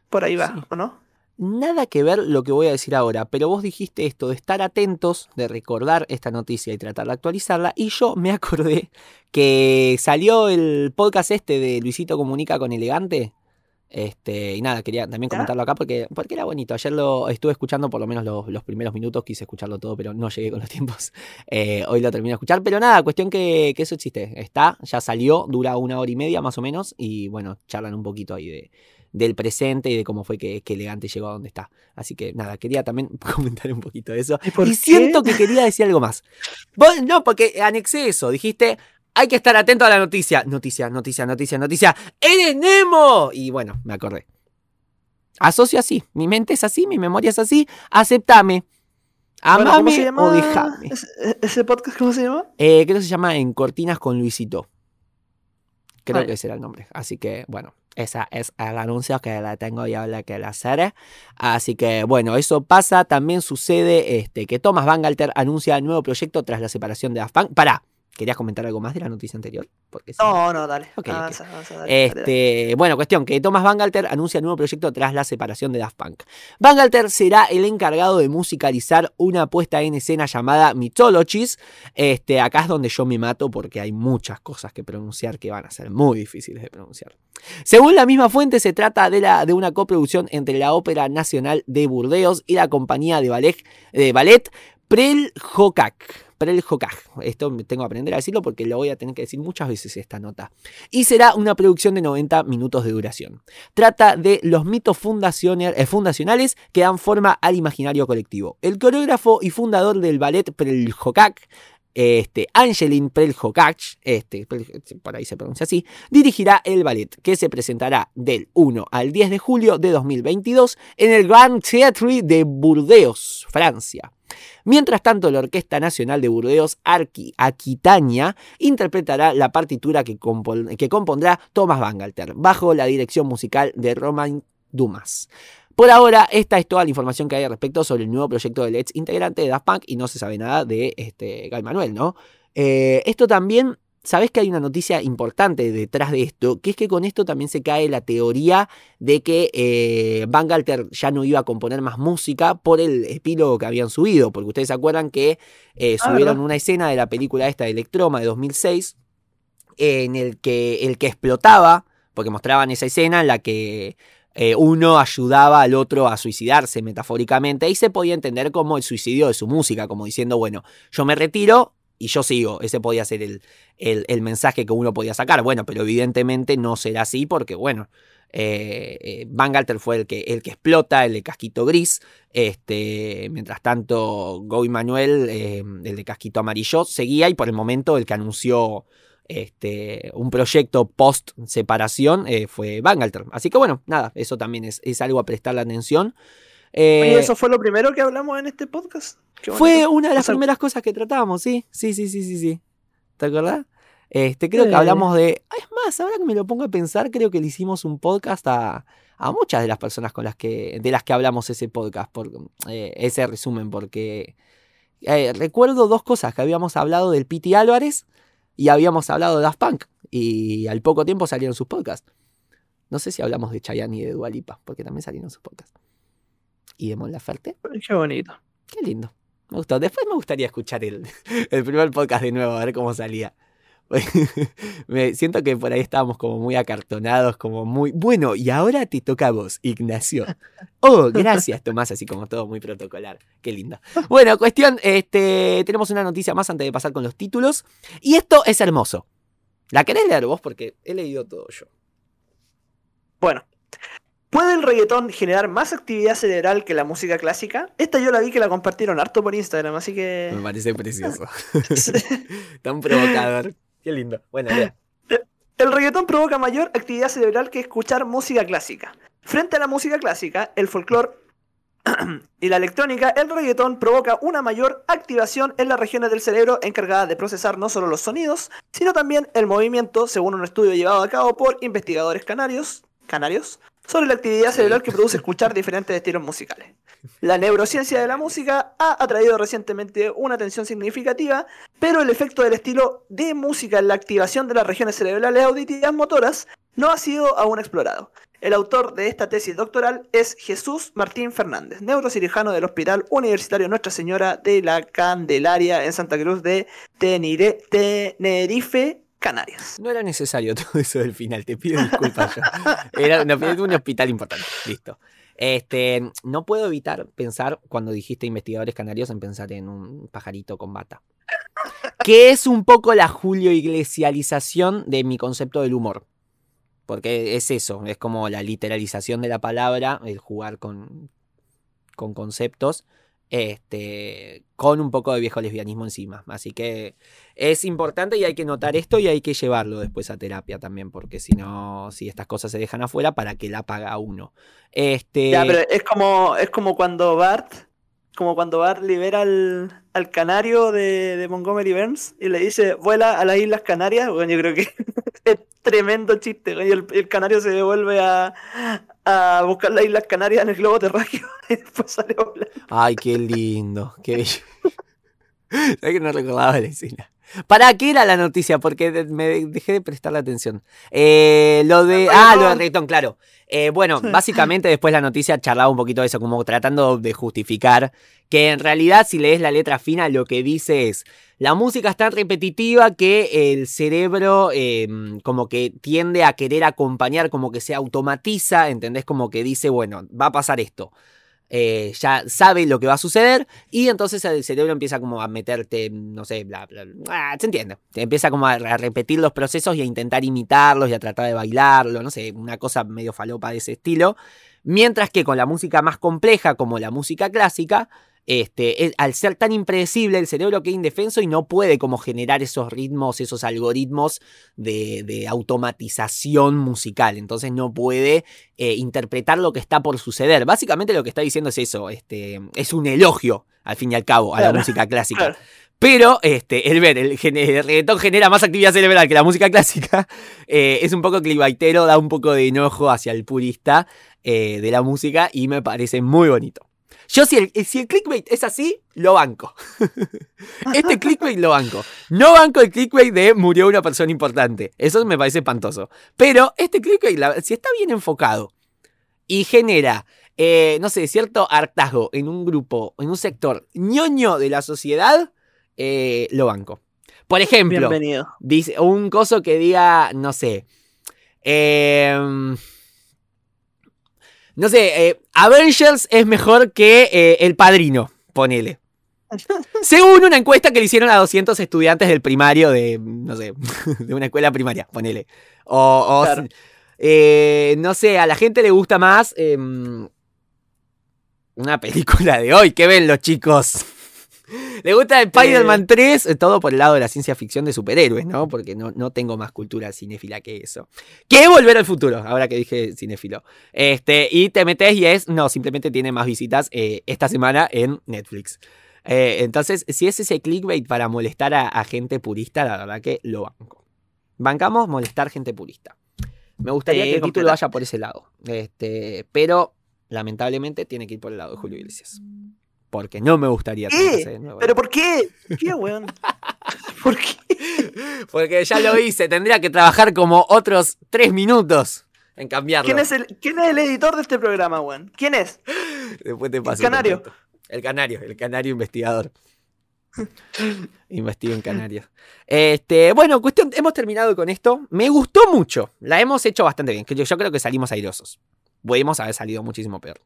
Por ahí va, Sí. ¿o no? Nada que ver lo que voy a decir ahora, pero vos dijiste esto de estar atentos, de recordar esta noticia y tratar de actualizarla, y yo me acordé que salió el podcast este de Luisito Comunica con Elegante. Este, y nada, quería también comentarlo acá porque, porque era bonito. Ayer lo estuve escuchando por lo menos los, los primeros minutos, quise escucharlo todo, pero no llegué con los (laughs) tiempos. Eh, hoy lo termino de escuchar, pero nada, cuestión que, que eso existe. Está, ya salió, dura una hora y media más o menos, y bueno, charlan un poquito ahí de, del presente y de cómo fue que, que Elegante llegó a donde está. Así que nada, quería también (laughs) comentar un poquito de eso. ¿Y por qué? siento que quería decir algo más. Vos- no, porque anexé eso, dijiste, hay que estar atento a la noticia. Noticia, noticia, noticia, noticia. ¡Eres Nemo! Y bueno, me acordé. Asocio así, mi mente es así, mi memoria es así, aceptame. Bueno, ¿cómo se Amame o dejame. ese, ese podcast cómo se llama? Eh, creo que se llama En Cortinas con Luisito. Creo que ese era el nombre. Así que, bueno, esa es el anuncio que la tengo yo la que la hacer. Así que, bueno, eso pasa. También sucede este, que Thomas Bangalter anuncia nuevo proyecto tras la separación de Daft Punk. ¿Querías comentar algo más de la noticia anterior? Porque sí. No, no, dale. Ok, ok. avanza, avanza, dale, dale, dale. Este, bueno, cuestión que Thomas Bangalter anuncia nuevo proyecto tras la separación de Daft Punk. Bangalter será el encargado de musicalizar una puesta en escena llamada Mythologies. Este, acá es donde yo me mato porque hay muchas cosas que pronunciar que van a ser muy difíciles de pronunciar. Según la misma fuente, se trata de, la, de una coproducción entre la Ópera Nacional de Burdeos y la compañía de ballet, de ballet Preljocac. Preljocac. Esto tengo que aprender a decirlo porque lo voy a tener que decir muchas veces esta nota y será una producción de 90 minutos de duración. Trata de los mitos eh, fundacionales que dan forma al imaginario colectivo. El coreógrafo y fundador del ballet Preljocac, este, Angelin Preljocac, este, Prel- por ahí se pronuncia así, dirigirá el ballet que se presentará del 1 al 10 de julio de 2022 en el Grand Theatre de Burdeos, Francia. Mientras tanto, la Orquesta Nacional de Burdeos, Arqui Aquitania, interpretará la partitura que, compon- que compondrá Thomas Bangalter, bajo la dirección musical de Romain Dumas. Por ahora, esta es toda la información que hay al respecto sobre el nuevo proyecto del ex integrante de Daft Punk y no se sabe nada de este, Guy Manuel, ¿no? Eh, esto también, sabes que hay una noticia importante detrás de esto, que es que con esto también se cae la teoría de que eh, Bangalter ya no iba a componer más música por el epílogo que habían subido, porque ustedes se acuerdan que eh, Ah, subieron una escena de la película esta de Electroma de 2006 en el que el que explotaba, porque mostraban esa escena en la que eh, uno ayudaba al otro a suicidarse metafóricamente y se podía entender como el suicidio de su música, como diciendo, bueno, yo me retiro y yo sigo. Ese podía ser el, el- mensaje que uno podía sacar. Bueno, pero evidentemente no será así porque, bueno, eh, eh, Bangalter fue el que, el que explota, el de casquito gris. Este, mientras tanto, Goy Manuel, eh, el de casquito amarillo, seguía y por el momento el que anunció este, un proyecto post separación eh, fue Bangalter. Así que bueno, nada, eso también es, es algo a prestarle atención. Eh, Oye, eso fue lo primero que hablamos en este podcast. Fue una de las O sea, primeras cosas que tratábamos, sí, sí, sí, sí, sí, sí. ¿Te acordás? Este, creo que hablamos de. Es más, ahora que me lo pongo a pensar, creo que le hicimos un podcast a, a muchas de las personas con las que. de las que hablamos ese podcast, por, eh, ese resumen, porque eh, recuerdo dos cosas, que habíamos hablado del Piti Álvarez y habíamos hablado de Daft Punk. Y al poco tiempo salieron sus podcasts. No sé si hablamos de Chayanne y de Dualipa, porque también salieron sus podcasts. Y de Mon Laferte. Qué bonito. Qué lindo. Me gustó. Después me gustaría escuchar el, (laughs) el primer podcast de nuevo, a ver cómo salía. (laughs) Me siento que por ahí estábamos como muy acartonados, como muy. Bueno, y ahora te toca a vos, Ignacio. (laughs) Oh, gracias, Tomás, así como todo muy protocolar. Qué lindo. Bueno, cuestión, este, tenemos una noticia más antes de pasar con los títulos. Y esto es hermoso. ¿La querés leer vos? Porque he leído todo yo. Bueno. ¿Puede el reggaetón generar más actividad cerebral que la música clásica? Esta yo la vi que la compartieron harto por Instagram, así Me que... parece precioso. (laughs) Tan provocador. Qué lindo. Bueno, lea. El reggaetón provoca mayor actividad cerebral que escuchar música clásica. Frente a la música clásica, el folclore (clears throat) y la electrónica, el reggaetón provoca una mayor activación en las regiones del cerebro encargadas de procesar no solo los sonidos, sino también el movimiento, según un estudio llevado a cabo por investigadores canarios, canarios sobre la actividad cerebral que produce escuchar diferentes estilos musicales. La neurociencia de la música ha atraído recientemente una atención significativa, pero el efecto del estilo de música en la activación de las regiones cerebrales auditivas motoras no ha sido aún explorado. El autor de esta tesis doctoral es Jesús Martín Fernández, neurocirujano del Hospital Universitario Nuestra Señora de la Candelaria en Santa Cruz de Tenerife, Canarias. No era necesario (laughs) todo eso del final, te pido disculpas yo. Era una- un hospital importante, listo. Este, no puedo evitar pensar, cuando dijiste investigadores canarios, en pensar en un pajarito con bata. Que es un poco la Julio Iglesialización de mi concepto del humor. Porque es eso, es como la literalización de la palabra, el jugar con, con conceptos, este, con un poco de viejo lesbianismo encima. Así que es importante y hay que notar esto y hay que llevarlo después a terapia también, porque si no, si estas cosas se dejan afuera, ¿para que la paga uno? Este... Ya, pero es como, es como cuando Bart, como cuando Bart libera al, al canario de, de Montgomery Burns y le dice, vuela a las Islas Canarias. Bueno, yo creo que (laughs) es tremendo chiste. el, el canario se devuelve a, a buscar las Islas Canarias en el globo terráqueo (laughs) y después sale volando. Ay, qué lindo, qué bello. (laughs) ¿Sabes que no recordaba la escena? ¿Para qué era la noticia? Porque me dejé de prestarle atención. Eh, lo de. Ah, lo de reggaetón, claro. Eh, bueno, básicamente después la noticia charlaba un poquito de eso, como tratando de justificar que en realidad, si lees la letra fina, lo que dice es: la música es tan repetitiva que el cerebro, eh, como que tiende a querer acompañar, como que se automatiza, ¿entendés? Como que dice: bueno, va a pasar esto eh, ya sabe lo que va a suceder y entonces el cerebro empieza como a meterte, no sé, bla, bla, ah, se entiende. Empieza como a, a repetir los procesos y a intentar imitarlos y a tratar de bailarlo, no sé, una cosa medio falopa de ese estilo. Mientras que con la música más compleja, como la música clásica, este, es- al ser tan impredecible, el cerebro queda indefenso y no puede como generar esos ritmos, esos algoritmos de, de automatización musical. Entonces no puede eh, interpretar lo que está por suceder. Básicamente lo que está diciendo es eso, este, es un elogio, al fin y al cabo, a la música clásica. claro. Pero este, el ver, el, reggaetón genera más actividad cerebral que la música clásica. (laughs) eh, es un poco clickbaitero, da un poco de enojo hacia el purista eh, de la música y me parece muy bonito. Yo si el, si el clickbait es así, lo banco. (laughs) este clickbait lo banco. No banco el clickbait de murió una persona importante. Eso me parece espantoso. Pero este clickbait, la- si está bien enfocado y genera, eh, no sé, cierto hartazgo en un grupo, en un sector ñoño de la sociedad, eh, lo banco. Por ejemplo, Bienvenido. dice un coso que diga, no sé, em, no sé, eh, Avengers es mejor que eh, El Padrino, ponele. (laughs) Según una encuesta que le hicieron a 200 estudiantes del primario de, no sé, (laughs) de una escuela primaria, ponele. O, o, Claro. eh, no sé, a la gente le gusta más em, una película de hoy. ¿Qué ven los chicos? (laughs) Le gusta Spider-Man 3, eh, todo por el lado de la ciencia ficción de superhéroes, ¿no? Porque no, no tengo más cultura cinéfila que eso. Que volver al futuro, ahora que dije cinéfilo. Este, y te metes y es, no, simplemente tiene más visitas eh, esta semana en Netflix. Eh, entonces, si es ese clickbait para molestar a, a gente purista, la verdad que lo banco. Bancamos molestar gente purista. Me gustaría Sí, que el título vaya por ese lado. Este, pero, lamentablemente, tiene que ir por el lado de Julio Iglesias. Porque no me gustaría ¿Qué? nuevo- ¿Pero por qué? ¿Por qué, weón? (laughs) ¿Por qué? Porque ya lo hice, tendría que trabajar como otros tres minutos en cambiarlo. ¿Quién es, el, ¿Quién es el editor de este programa, weón? ¿Quién es? Después te paso canario. contacto. El canario, el canario investigador. (laughs) Investigo en Canarias. Este, bueno, cuestión, hemos terminado con esto. Me gustó mucho. La hemos hecho bastante bien. Yo, yo creo que salimos airosos. Podemos haber salido muchísimo peor.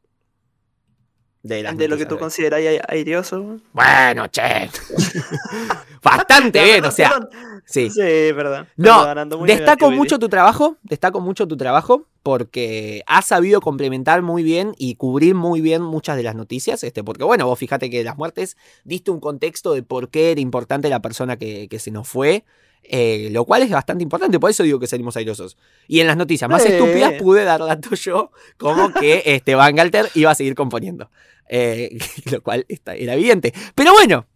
De, lo que tú consideras ai- airioso. Bueno, che. (laughs) bastante bien, o sea. Sí. Sí, perdón. No, muy Destaco mucho tu trabajo, destaco mucho tu trabajo porque has sabido complementar muy bien y cubrir muy bien muchas de las noticias, este, porque bueno, vos fíjate que de las muertes diste un contexto de por qué era importante la persona que, que se nos fue, eh, lo cual es bastante importante, por eso digo que salimos airosos. Y en las noticias más estúpidas pude dar dato yo como que (laughs) este, Van Galter iba a seguir componiendo, eh, (laughs) lo cual está- era evidente. Pero bueno,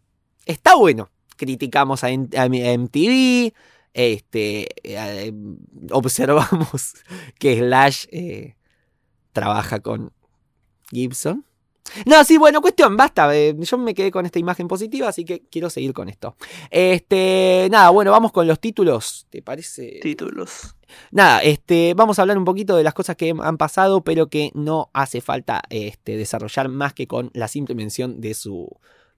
está bueno. Criticamos a, MTV, este, eh, observamos (laughs) que Slash trabaja con Gibson. No, sí, bueno, cuestión, basta. eh, yo me quedé con esta imagen positiva, así que quiero seguir con esto. Este, nada, bueno, vamos con los títulos. ¿Te parece? Títulos. Nada, este, vamos a hablar un poquito de las cosas que han pasado, pero que no hace falta este, desarrollar más que con la simple mención de su,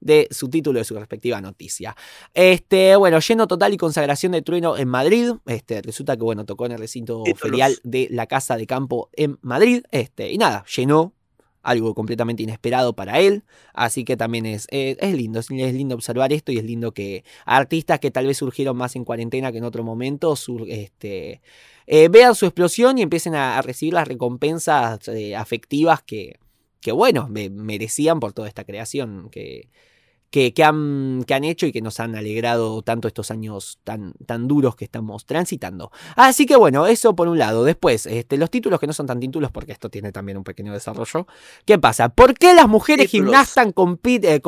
de su título, de su respectiva noticia. Este, bueno, lleno total y consagración de trueno en Madrid. Este, resulta que, bueno, tocó en el recinto Títulos. ferial de la Casa de Campo en Madrid. Este, y nada, llenó algo completamente inesperado para él. Así que también es, eh, es lindo, es, lindo observar esto y es lindo que artistas que tal vez surgieron más en cuarentena que en otro momento, este, eh, vean su explosión y empiecen a, recibir las recompensas eh, afectivas que, que, bueno, merecían por toda esta creación que, que, han, que, han, hecho y que nos han alegrado tanto estos años tan, tan duros que estamos transitando. Así que bueno, eso por un lado. Después, este, los títulos que no son tan títulos, porque esto tiene también un pequeño desarrollo. ¿Qué pasa? ¿Por qué las mujeres gimnastas compiten? Eh,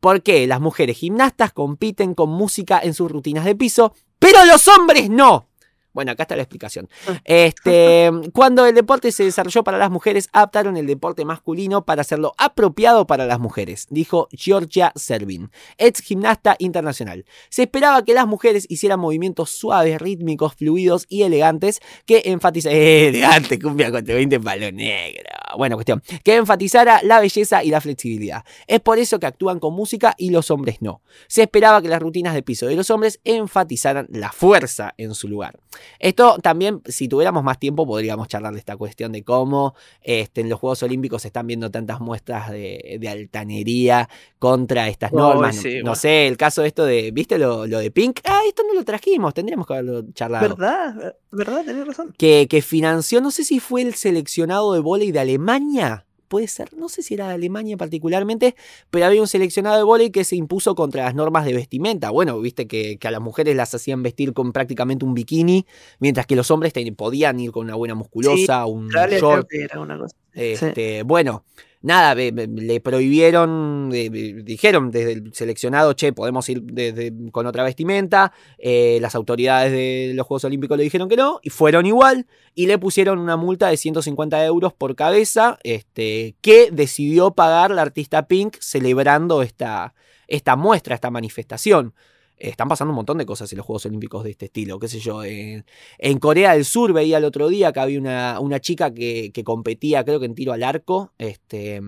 ¿Por qué las mujeres gimnastas compiten con música en sus rutinas de piso, pero los hombres no? Bueno, acá está la explicación. Ah. Este, (laughs) cuando el deporte se desarrolló para las mujeres, adaptaron el deporte masculino para hacerlo apropiado para las mujeres, dijo Georgia Servin, ex gimnasta internacional. Se esperaba que las mujeres hicieran movimientos suaves, rítmicos, fluidos y elegantes que enfatizara (laughs) eh, elegante cumbia con 20 palo negro. Bueno, cuestión, que enfatizara la belleza y la flexibilidad. Es por eso que actúan con música y los hombres no. Se esperaba que las rutinas de piso de los hombres enfatizaran la fuerza en su lugar. Esto también, si tuviéramos más tiempo, podríamos charlar de esta cuestión de cómo este, en los Juegos Olímpicos se están viendo tantas muestras de, altanería contra estas normas. no, sé, el caso de esto de, ¿viste lo, de Pink? Ah, esto no lo trajimos, tendríamos que haberlo charlado. ¿Verdad? ¿Verdad? Tenés razón. Que, que financió, no sé si fue el seleccionado de volei de Alemania puede ser, no sé si era de Alemania particularmente, pero había un seleccionado de volei que se impuso contra las normas de vestimenta. Bueno, viste que, a las mujeres las hacían vestir con prácticamente un bikini, mientras que los hombres podían ir con una buena musculosa, un short. Este, Bueno, nada, le prohibieron, dijeron desde el seleccionado, che, podemos ir con otra vestimenta, eh, las autoridades de los Juegos Olímpicos le dijeron que no, y fueron igual, y le pusieron una multa de 150 euros por cabeza, este, que decidió pagar la artista Pink celebrando esta, esta muestra, esta manifestación están pasando un montón de cosas en los Juegos Olímpicos de este estilo, qué sé yo. En, Corea del Sur veía el otro día que había una, una chica que, competía, creo que en tiro al arco, este,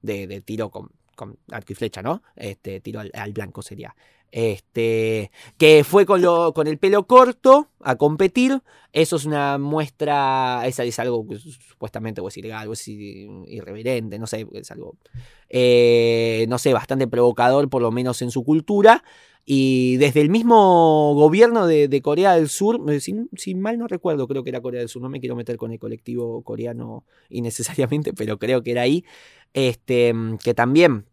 de, tiro con, con, arco y flecha, ¿no? Este, tiro al, blanco sería. Este, que fue con, lo, con el pelo corto a competir. Eso es una muestra, esa es algo que supuestamente es ilegal, o es irreverente, no sé, es algo, eh, no sé, bastante provocador, por lo menos en su cultura. Y desde el mismo gobierno de, Corea del Sur, eh, si, mal no recuerdo, creo que era Corea del Sur, no me quiero meter con el colectivo coreano innecesariamente, (laughs) pero creo que era ahí, este, que también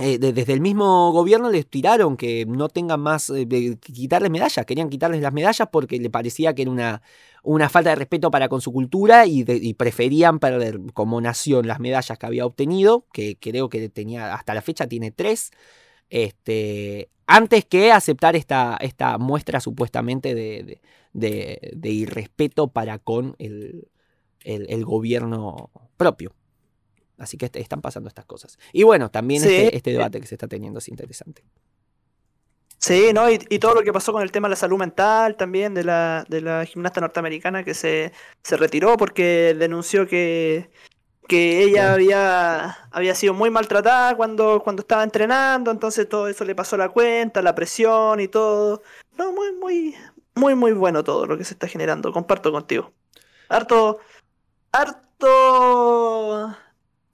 eh, desde el mismo gobierno les tiraron que no tengan más, eh, quitarles medallas, querían quitarles las medallas porque le parecía que era una, una falta de respeto para con su cultura y, preferían perder como nación las medallas que había obtenido, que creo que tenía, hasta la fecha tiene tres, este, antes que aceptar esta, esta muestra supuestamente de, de, irrespeto para con el, gobierno propio. Así que están pasando estas cosas. Y bueno, también este, este, debate que se está teniendo es interesante. Sí, ¿no? Y, todo lo que pasó con el tema de la salud mental también de la, de la gimnasta norteamericana que se, se retiró porque denunció que, que ella había, había sido muy maltratada cuando, cuando estaba entrenando, entonces todo eso le pasó la cuenta, la presión y todo. No, muy, muy, muy, muy bueno todo lo que se está generando, comparto contigo. Harto, harto,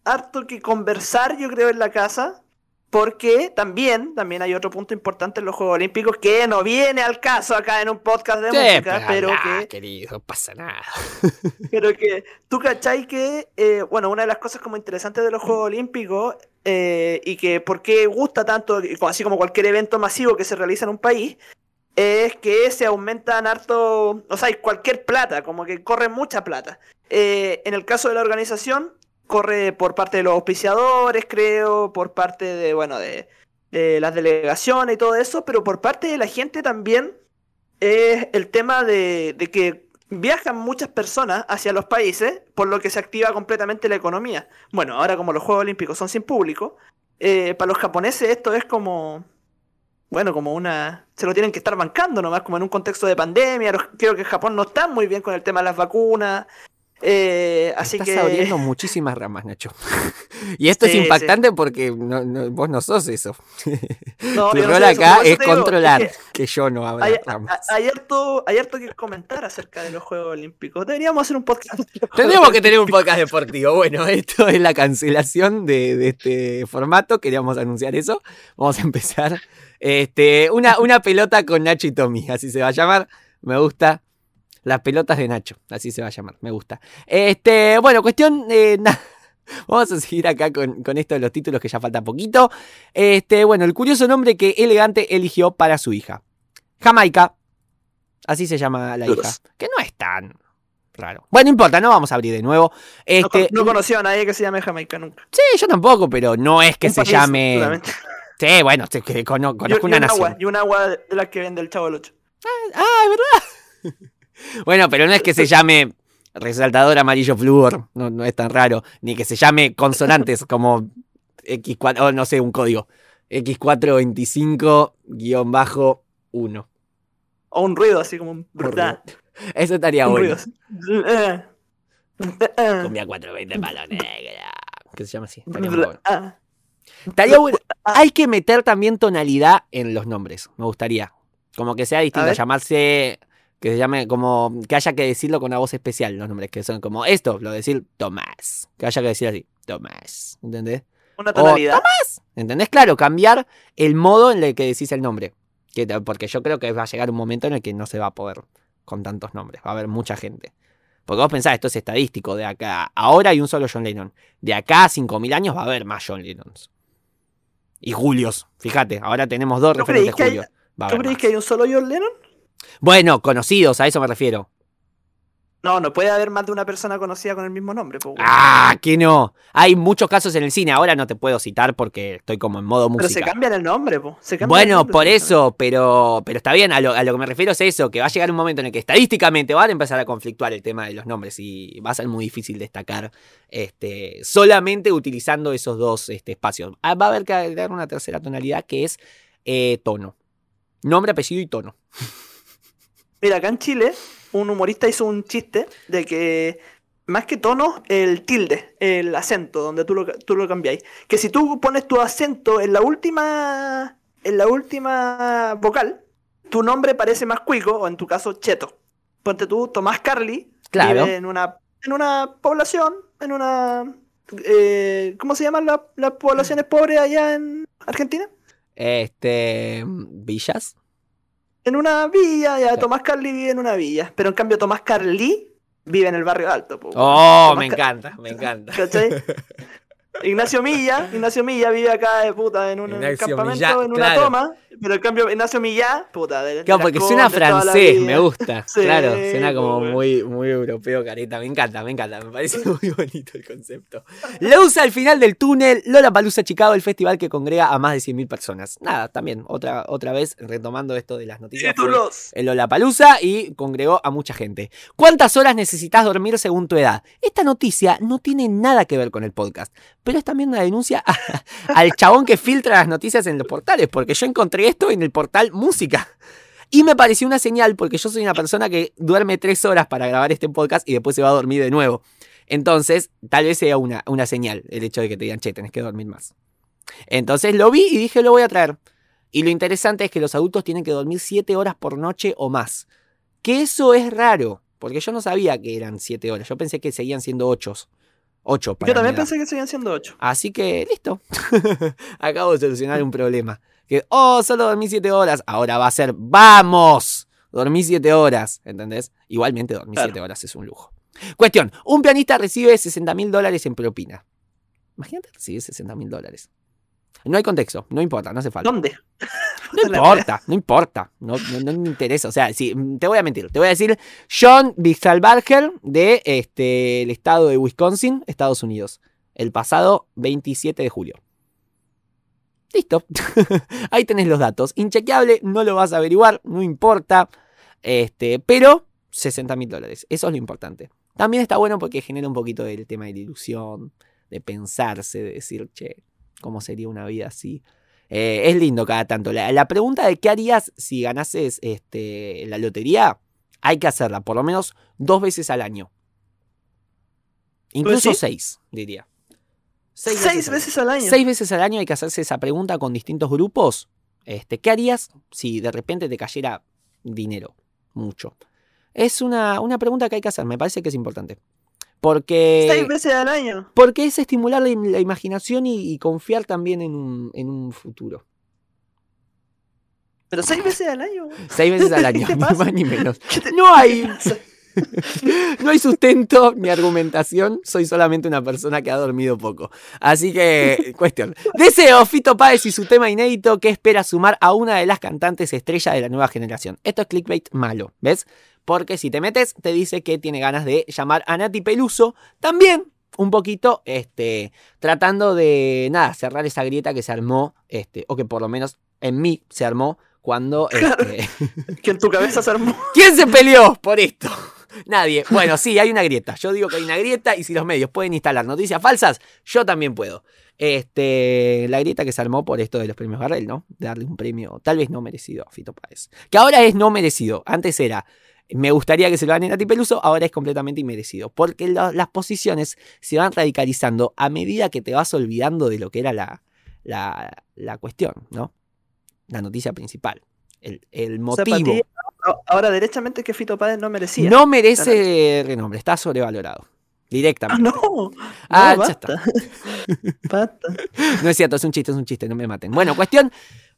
harto que conversar yo creo en la casa, porque también, también hay otro punto importante en los Juegos Olímpicos que no viene al caso acá en un podcast de música, pero, que. querido, pasa nada. (laughs) pero que tú cachai que, eh, bueno, una de las cosas como interesantes de los Juegos Olímpicos eh, y que por qué gusta tanto, así como cualquier evento masivo que se realiza en un país, es que se aumentan harto, o sea, cualquier plata, como que corre mucha plata. Eh, en el caso de la organización, corre por parte de los auspiciadores, creo, por parte de, bueno, de, las delegaciones y todo eso, pero por parte de la gente también es el tema de, que viajan muchas personas hacia los países, por lo que se activa completamente la economía. Bueno, ahora como los Juegos Olímpicos son sin público, eh, para los japoneses esto es como, bueno, como una... Se lo tienen que estar bancando nomás, como en un contexto de pandemia. Creo que Japón no está muy bien con el tema de las vacunas. Eh, así Estás que. abriendo muchísimas ramas, Nacho. (laughs) y esto Sí, es sí. impactante porque no- no- vos no sos eso. No, (laughs) tu rol acá es digo, controlar es que, que yo no abra Hay, ramas. hay harto, hay harto que comentar acerca de los Juegos Olímpicos. Deberíamos hacer un podcast. Tendríamos que tener un podcast deportivo. Bueno, (laughs) esto es la cancelación de, de este formato. Queríamos anunciar eso. Vamos a empezar. Este, una, una pelota con Nacho y Tommy, así se va a llamar. Me gusta. Las pelotas de Nacho, así se va a llamar. Me gusta. Este, bueno, cuestión. eh, (laughs) Vamos a seguir acá con, con esto de los títulos que ya falta poquito. Este, bueno, el curioso nombre que Elegante eligió para su hija. Jamaica. Así se llama la hija. Que no es tan raro. Bueno, no importa, no vamos a abrir de nuevo. No, Este, no conoció a nadie que se llame Jamaica nunca. Sí, yo tampoco, pero no es que Un se país, llame. Sí, bueno, Y, conozco y una un nación. agua, y un agua de las que vende el Chavo del Ocho. Ah, es verdad. (laughs) bueno, pero no es que se llame resaltador amarillo flúor, no, no es tan raro, ni que se llame consonantes (laughs) como X4, o no sé, un código. X425-1. O un ruido así como un. Eso estaría un bueno. ruido. Cumbia 420 palo negra. Que se llama así. Estaría muy bueno. Ah, Estaría bueno. Hay que meter también tonalidad en los nombres. Me gustaría. Como que sea distinto. Llamarse. Que se llame como. Que haya que decirlo con una voz especial. Los nombres que son como esto. Lo de decir Tomás. Que haya que decir así. Tomás. ¿Entendés? Una tonalidad. ¿Entendés? Claro, cambiar el modo en el que decís el nombre. Que porque yo creo que va a llegar un momento en el que no se va a poder con tantos nombres. Va a haber mucha gente. Porque vos pensás, esto es estadístico. De acá. Ahora hay un solo John Lennon. De acá a 5.000 años va a haber más John Lennons. Y Julios. Fíjate, ahora tenemos dos ¿Tú referentes creís que Julio. Va a ¿Tú crees que hay un solo John Lennon? Bueno, conocidos, a eso me refiero. No, no puede haber más de una persona conocida con el mismo nombre. Ah, que no. Hay muchos casos en el cine. Ahora no te puedo citar porque estoy como en modo Pero se música. cambian el nombre, po. Se cambian el Bueno, nombre, por eso, pero, pero está bien, a lo, a lo que me refiero es eso, que va a llegar un momento en el que estadísticamente van a empezar a conflictuar el tema de los nombres y va a ser muy difícil destacar este, solamente utilizando esos dos este, espacios. Ah, Va a haber que agregar una tercera tonalidad que es eh, tono. Nombre, apellido y tono. (laughs) Mira, acá en Chile, un humorista hizo un chiste de que más que tono, el tilde, el acento, donde tú lo, tú lo cambiáis. Que si tú pones tu acento en la última. En la última vocal, tu nombre parece más cuico, o en tu caso, cheto. Ponte tú, Tomás Carly, Claro. vive en una, en una población, en una. eh, ¿Cómo se llaman la- las poblaciones pobres allá en Argentina? Este. Villas. En una villa, ya. Tomás Carly vive en una villa. Pero en cambio Tomás Carly vive en el barrio alto. po, Oh, Tomás me Ca- encanta, me encanta. ¿Cachai? (laughs) Ignacio Milla, Ignacio Milla vive acá de puta en un Ignacio campamento, Millá, en una claro. toma, pero en cambio Ignacio Milla, puta, de, Claro, porque suena la francés, me gusta. (laughs) Sí, claro, suena como muy, muy europeo, careta. Me encanta, me encanta. Me parece (laughs) muy bonito el concepto. Lo usa al final del túnel, Lola Palusa Chicago, el festival que congrega a más de 100.000 personas. Nada, también, otra, otra vez, retomando esto de las noticias. El Lola Palusa y congregó a mucha gente. ¿Cuántas horas necesitas dormir según tu edad? Esta noticia no tiene nada que ver con el podcast, pero es también una denuncia (laughs) al chabón que filtra las noticias en los portales, porque yo encontré esto en el portal Música. Y me pareció una señal porque yo soy una persona que duerme tres horas para grabar este podcast y después se va a dormir de nuevo. Entonces, tal vez sea una, una señal el hecho de que te digan, che, tenés que dormir más. Entonces lo vi y dije, lo voy a traer. Y lo interesante es que los adultos tienen que dormir siete horas por noche o más. Que eso es raro, porque yo no sabía que eran siete horas. Yo pensé que seguían siendo ocho. Ocho para Yo también pensé que seguían siendo ocho. Así que, listo. (laughs) Acabo de solucionar un problema. Que, oh, solo dormí 7 horas. Ahora va a ser, vamos. Dormí 7 horas. ¿Entendés? Igualmente dormir Claro. 7 horas es un lujo. Cuestión. Un pianista recibe 60 mil dólares en propina. Imagínate recibir 60 mil dólares. No hay contexto. No importa. No hace falta. ¿Dónde? (laughs) No (laughs) importa, no importa, no, no, no me interesa. O sea, sí, te voy a mentir. Te voy a decir John Bixalbarger de este, el estado de Wisconsin, Estados Unidos, el pasado 27 de julio. Listo. (laughs) Ahí tenés los datos. Inchequeable, no lo vas a averiguar, no importa. Este, pero 60 mil dólares. Eso es lo importante. También está bueno porque genera un poquito del tema de la ilusión, de pensarse, de decir, che, ¿cómo sería una vida así? Eh, es lindo cada tanto. La, la pregunta de qué harías si ganases este, la lotería, hay que hacerla por lo menos dos veces al año. Incluso sí? seis, diría. Seis, al año. veces al año. Seis veces al año hay que hacerse esa pregunta con distintos grupos. Este, ¿Qué harías si de repente te cayera dinero? Mucho. Es una, una pregunta que hay que hacer, me parece que es importante. Porque, Seis veces al año. porque es estimular la, im- la imaginación y, y confiar también en un, en un futuro. Pero seis veces al año. Seis veces al año, (laughs) ¿Qué te ni más ni menos. ¿Qué te- No hay, (laughs) (laughs) no hay sustento ni argumentación, soy solamente una persona que ha dormido poco. Así que, cuestión. Deseo Fito Páez y su tema inédito que espera sumar a una de las cantantes estrella de la nueva generación. Esto es clickbait malo, ¿ves? Porque si te metes, te dice que tiene ganas de llamar a Nati Peluso. También un poquito, este, tratando de, nada, cerrar esa grieta que se armó, este, o que por lo menos en mí se armó cuando, (laughs) Claro. este, Que en tu cabeza se armó. (laughs) ¿Quién se peleó por esto? (laughs) Nadie. Bueno, sí, hay una grieta. Yo digo que hay una grieta y si los medios pueden instalar noticias falsas, yo también puedo. Este, la grieta que se armó por esto de los premios Garrel, ¿no? Darle un premio tal vez no merecido a Fito Páez. Que ahora es no merecido. Antes era, me gustaría que se lo ganen a Peluso, ahora es completamente inmerecido. Porque lo- las posiciones se van radicalizando a medida que te vas olvidando de lo que era la, la, la cuestión, ¿no? La noticia principal. El, el O sea, para motivo. ti, ahora derechamente que Fito Páez no merecía. No merece renombre, está sobrevalorado. Ah, Directamente. no. Ah, no, ya basta. (laughs) Basta. No es cierto, es un chiste, es un chiste, no me maten. Bueno, cuestión.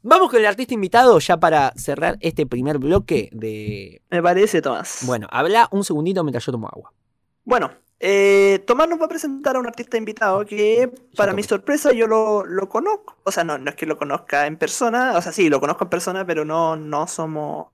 Vamos con el artista invitado ya para cerrar este primer bloque de. Me parece, Tomás. Bueno, habla un segundito mientras yo tomo agua. Bueno, eh, Tomás nos va a presentar a un artista invitado que, para mi sorpresa, yo lo, lo conozco. O sea, no, no es que lo conozca en persona. O sea, sí, lo conozco en persona, pero no, no somos.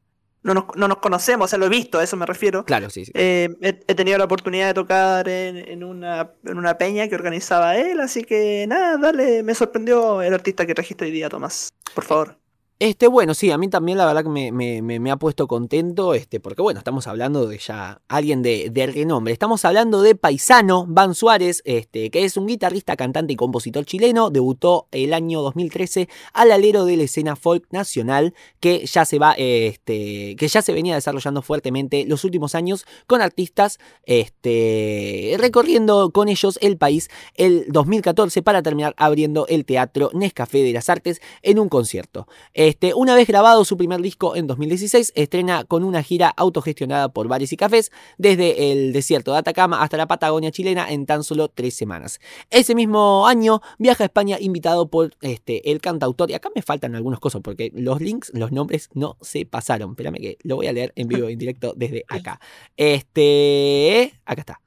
No nos, no nos conocemos, o sea, lo he visto, a eso me refiero. Claro, sí, sí. Eh, he, he tenido la oportunidad de tocar en, en una, en una peña que organizaba él, así que nada, dale, me sorprendió el artista que trajiste hoy día, Tomás. Por favor. Este, bueno, sí, a mí también la verdad que me, ha puesto contento, este, porque bueno, estamos hablando de ya alguien de, de renombre. Estamos hablando de Paisano, Van Suárez, este, que es un guitarrista, cantante y compositor chileno. Debutó el año 2013 al alero de la escena folk nacional, que ya se va, este, que ya se venía desarrollando fuertemente los últimos años con artistas, este, recorriendo con ellos el país el 2014 para terminar abriendo el teatro Nescafé de las Artes en un concierto. Este, una vez grabado su primer disco en 2016, estrena con una gira autogestionada por bares y cafés desde el desierto de Atacama hasta la Patagonia chilena en tan solo tres semanas. Ese mismo año viaja a España invitado por este, el cantautor, y acá me faltan algunas cosas porque los links, los nombres no se pasaron. Espérame que lo voy a leer en vivo en directo desde acá. Este, acá está.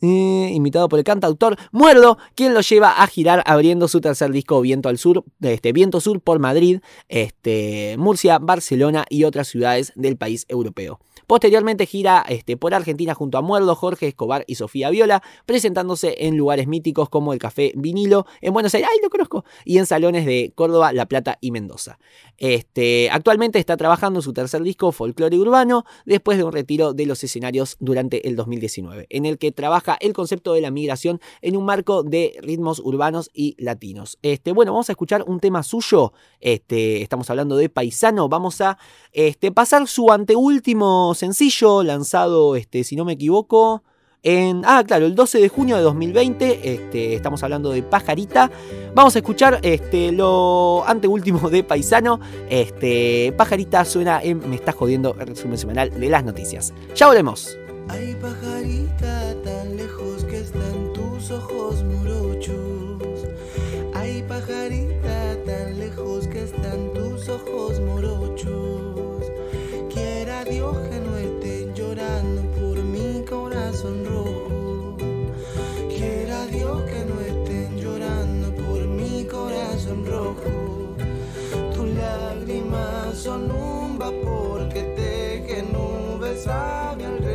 Eh, invitado por el cantautor Muerdo, quien lo lleva a girar abriendo su tercer disco Viento al Sur, este, Viento Sur por Madrid, este, Murcia, Barcelona y otras ciudades del país europeo. Posteriormente gira este, por Argentina junto a Muerdo, Jorge Escobar y Sofía Viola, presentándose en lugares míticos como el Café Vinilo en Buenos Aires, ¡ay, lo conozco! Y en salones de Córdoba, La Plata y Mendoza. Este, actualmente está trabajando su tercer disco, Folklore Urbano, después de un retiro de los escenarios durante el 2019, en el que trabaja el concepto de la migración en un marco de ritmos urbanos y latinos. Este, bueno, vamos a escuchar un tema suyo. Este, estamos hablando de Paisano. Vamos a este, pasar su anteúltimo sencillo, lanzado, este, si no me equivoco. En, ah, claro, el 12 de junio de 2020, este, estamos hablando de Pajarita. Vamos a escuchar este, lo anteúltimo de Paisano. Este, Pajarita suena en Me está jodiendo el resumen semanal de las noticias. Ya volvemos. Ay, pajarita tan lejos que están tus ojos morochos. Ay, pajarita tan lejos que están tus ojos morochos. Quiera Dios que no estén llorando por mi corazón rojo. Quiera Dios que no estén llorando por mi corazón rojo. Tus lágrimas son un vapor que teje nubes a mi alrededor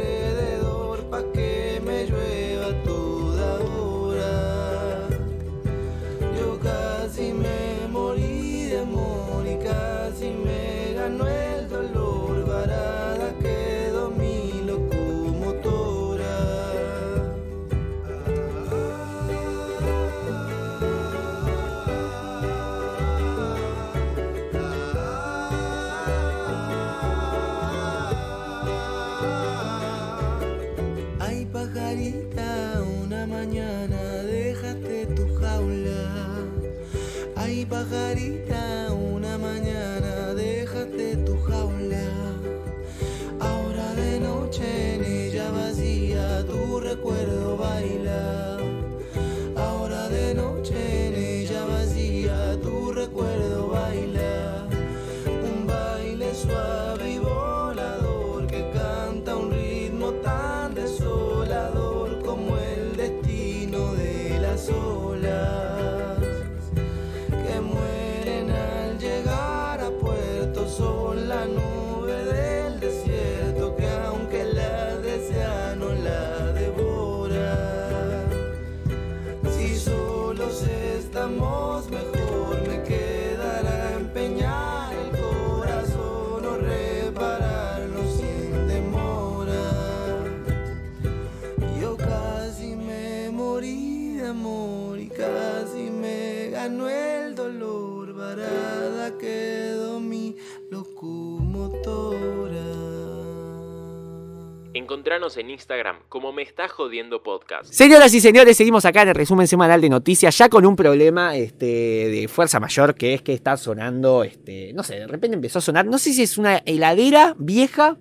Encontranos en Instagram como Me Está Jodiendo Podcast. Señoras y señores, seguimos acá en el resumen semanal de noticias, ya con un problema este, de fuerza mayor, que es que está sonando, este, no sé, de repente empezó a sonar, no sé si es una heladera vieja,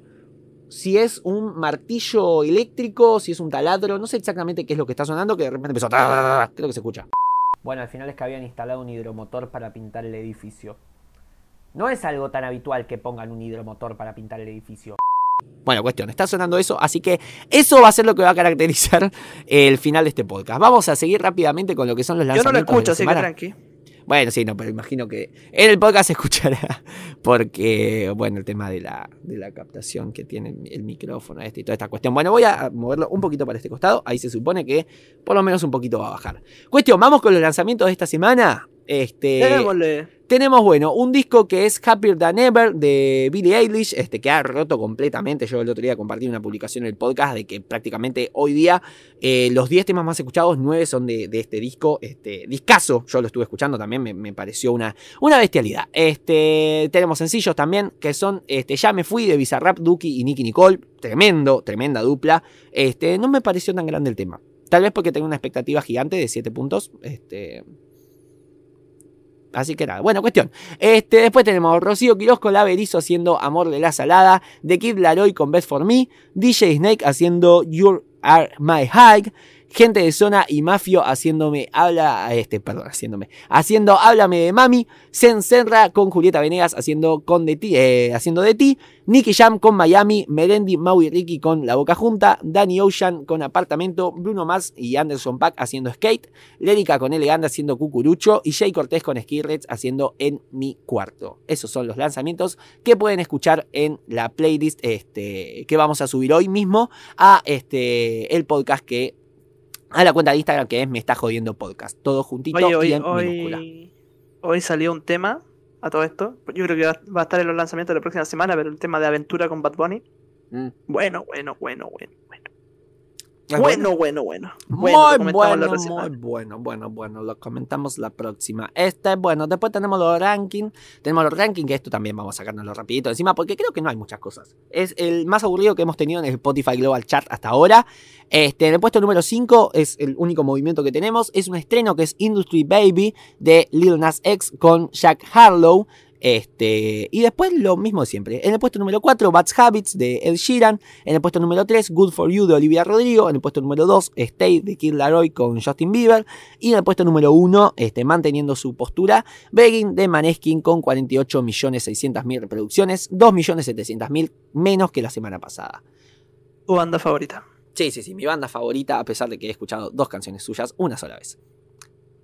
si es un martillo eléctrico, si es un taladro, no sé exactamente qué es lo que está sonando, que de repente empezó, a... creo que se escucha. Bueno, al final es que habían instalado un hidromotor para pintar el edificio. No es algo tan habitual que pongan un hidromotor para pintar el edificio. Bueno, cuestión, está sonando eso, así que eso va a ser lo que va a caracterizar (laughs) el final de este podcast. Vamos a seguir rápidamente con lo que son los Yo no lo lanzamientos. escucho, así que tranqui. Bueno, sí, no, pero imagino que en el podcast se escuchará (laughs) porque, bueno, el tema de la, de la captación que tiene el micrófono este y toda esta cuestión. Bueno, voy a moverlo un poquito para este costado, ahí se supone que por lo menos un poquito va a bajar. Cuestión, vamos con los lanzamientos de esta semana. Este, Démosle. tenemos, bueno, un disco que es Happier Than Ever de Billie Eilish, este, que ha roto completamente. Yo el otro día compartí una publicación en el podcast de que prácticamente hoy día eh, los 10 temas más escuchados, 9 son de, de este disco. Este, discazo, yo lo estuve escuchando también, me, me pareció una, una bestialidad. Este, tenemos sencillos también que son este, Ya me fui de Bizarrap, Duki y Nicky Nicole. Tremendo, tremenda dupla. Este, no me pareció tan grande el tema. Tal vez porque tengo una expectativa gigante de 7 puntos. Este, Así que nada, bueno, cuestión. Este, después tenemos Rocío Quiroz con la Berizo haciendo Amor de la Salada, The Kid Laroi con Best for Me, DJ Snake haciendo You Are My High, Gente de Zona y Mafio haciéndome habla, este, perdón, haciéndome, haciendo Háblame de Mami, Zen Senra con Julieta Venegas haciendo con de ti, eh, haciendo de ti, Nicky Jam con Miami, Merendi, Maui Ricky con La Boca Junta, Danny Ocean con Apartamento, Bruno Mars y Anderson Pack haciendo Skate, Lérica con Elegante haciendo Cucurucho y Jay Cortés con Skirrets haciendo En Mi Cuarto. Esos son los lanzamientos que pueden escuchar en la playlist este, que vamos a subir hoy mismo a este, el podcast que a la cuenta de Instagram que es Me Está Jodiendo Podcast. Todo juntito Oye, y hoy, en minúscula. hoy, hoy salió un tema a todo esto. Yo creo que va, va a estar en los lanzamientos de la próxima semana, pero el tema de aventura con Bad Bunny. Mm. Bueno, bueno, bueno, bueno, bueno. ¿Es Bueno, bueno, bueno. Muy Bueno, bueno, muy bueno, bueno, bueno, lo comentamos la próxima. Este, bueno, después tenemos los rankings, tenemos los rankings, que esto también vamos a sacárnoslo rapidito encima, porque creo que no hay muchas cosas. Es el más aburrido que hemos tenido en el Spotify Global Chart hasta ahora. Este, en el puesto número 5 es el único movimiento que tenemos, es un estreno que es Industry Baby de Lil Nas X con Jack Harlow. Este, y después lo mismo de siempre. En el puesto número 4, Bad Habits de Ed Sheeran. En el puesto número 3, Good For You de Olivia Rodrigo. En el puesto número 2, Stay de Kid Laroi con Justin Bieber. Y en el puesto número 1, este, manteniendo su postura, Begging de Maneskin con 48.600.000 reproducciones. 2.700.000 menos que la semana pasada. Tu banda favorita. Sí, sí, sí, mi banda favorita, a pesar de que he escuchado dos canciones suyas una sola vez.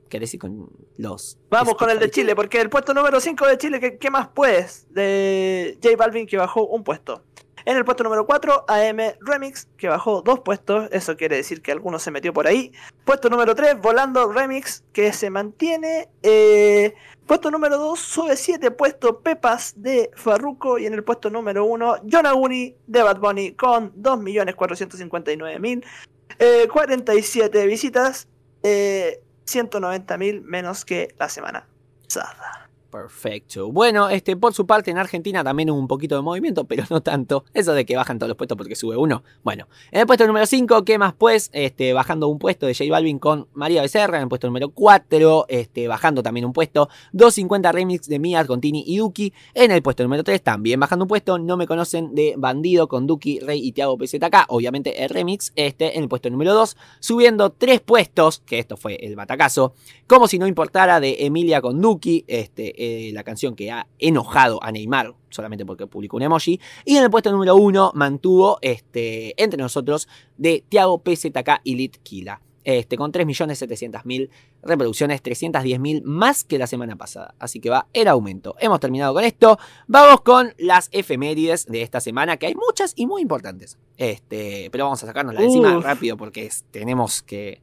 ¿Querés ir con los... Vamos con el de? Chile, porque el puesto número 5 de Chile, ¿qué, qué más puedes? De J Balvin que bajó un puesto. En el puesto número 4, AM Remix, que bajó dos puestos. Eso quiere decir que alguno se metió por ahí. Puesto número 3, Volando Remix, que se mantiene. Eh, puesto número 2, sube 7 puestos Pepas de Farruko. Y en el puesto número 1, Yonaguni de Bad Bunny con 2.459.000. Eh, 47 visitas. Eh, 190.000 menos que la semana pasada. Perfecto. Bueno, este, por su parte en Argentina también hubo un poquito de movimiento, pero no tanto. Eso de que bajan todos los puestos porque sube uno. Bueno, en el puesto número 5, ¿qué más pues? Este, bajando un puesto de J Balvin con María Becerra. En el puesto número 4, este, bajando también un puesto. 250 remix de Mia con Tini y Duki. En el puesto número 3, también bajando un puesto. No me conocen de Bandido con Duki, Rey y Tiago PZK. Obviamente el remix. Este, en el puesto número 2, subiendo 3 puestos, que esto fue el batacazo. Como si no importara de Emilia con Duki. Este, eh, la canción que ha enojado a Neymar solamente porque publicó un emoji. Y en el puesto número uno mantuvo este, entre nosotros de Tiago PZK y Lit Kila. Este, con 3.700.000 reproducciones, 310.000 más que la semana pasada. Así que va en aumento. Hemos terminado con esto. Vamos con las efemérides de esta semana, que hay muchas y muy importantes. Este, pero vamos a sacarnos la de encima rápido porque es- tenemos que.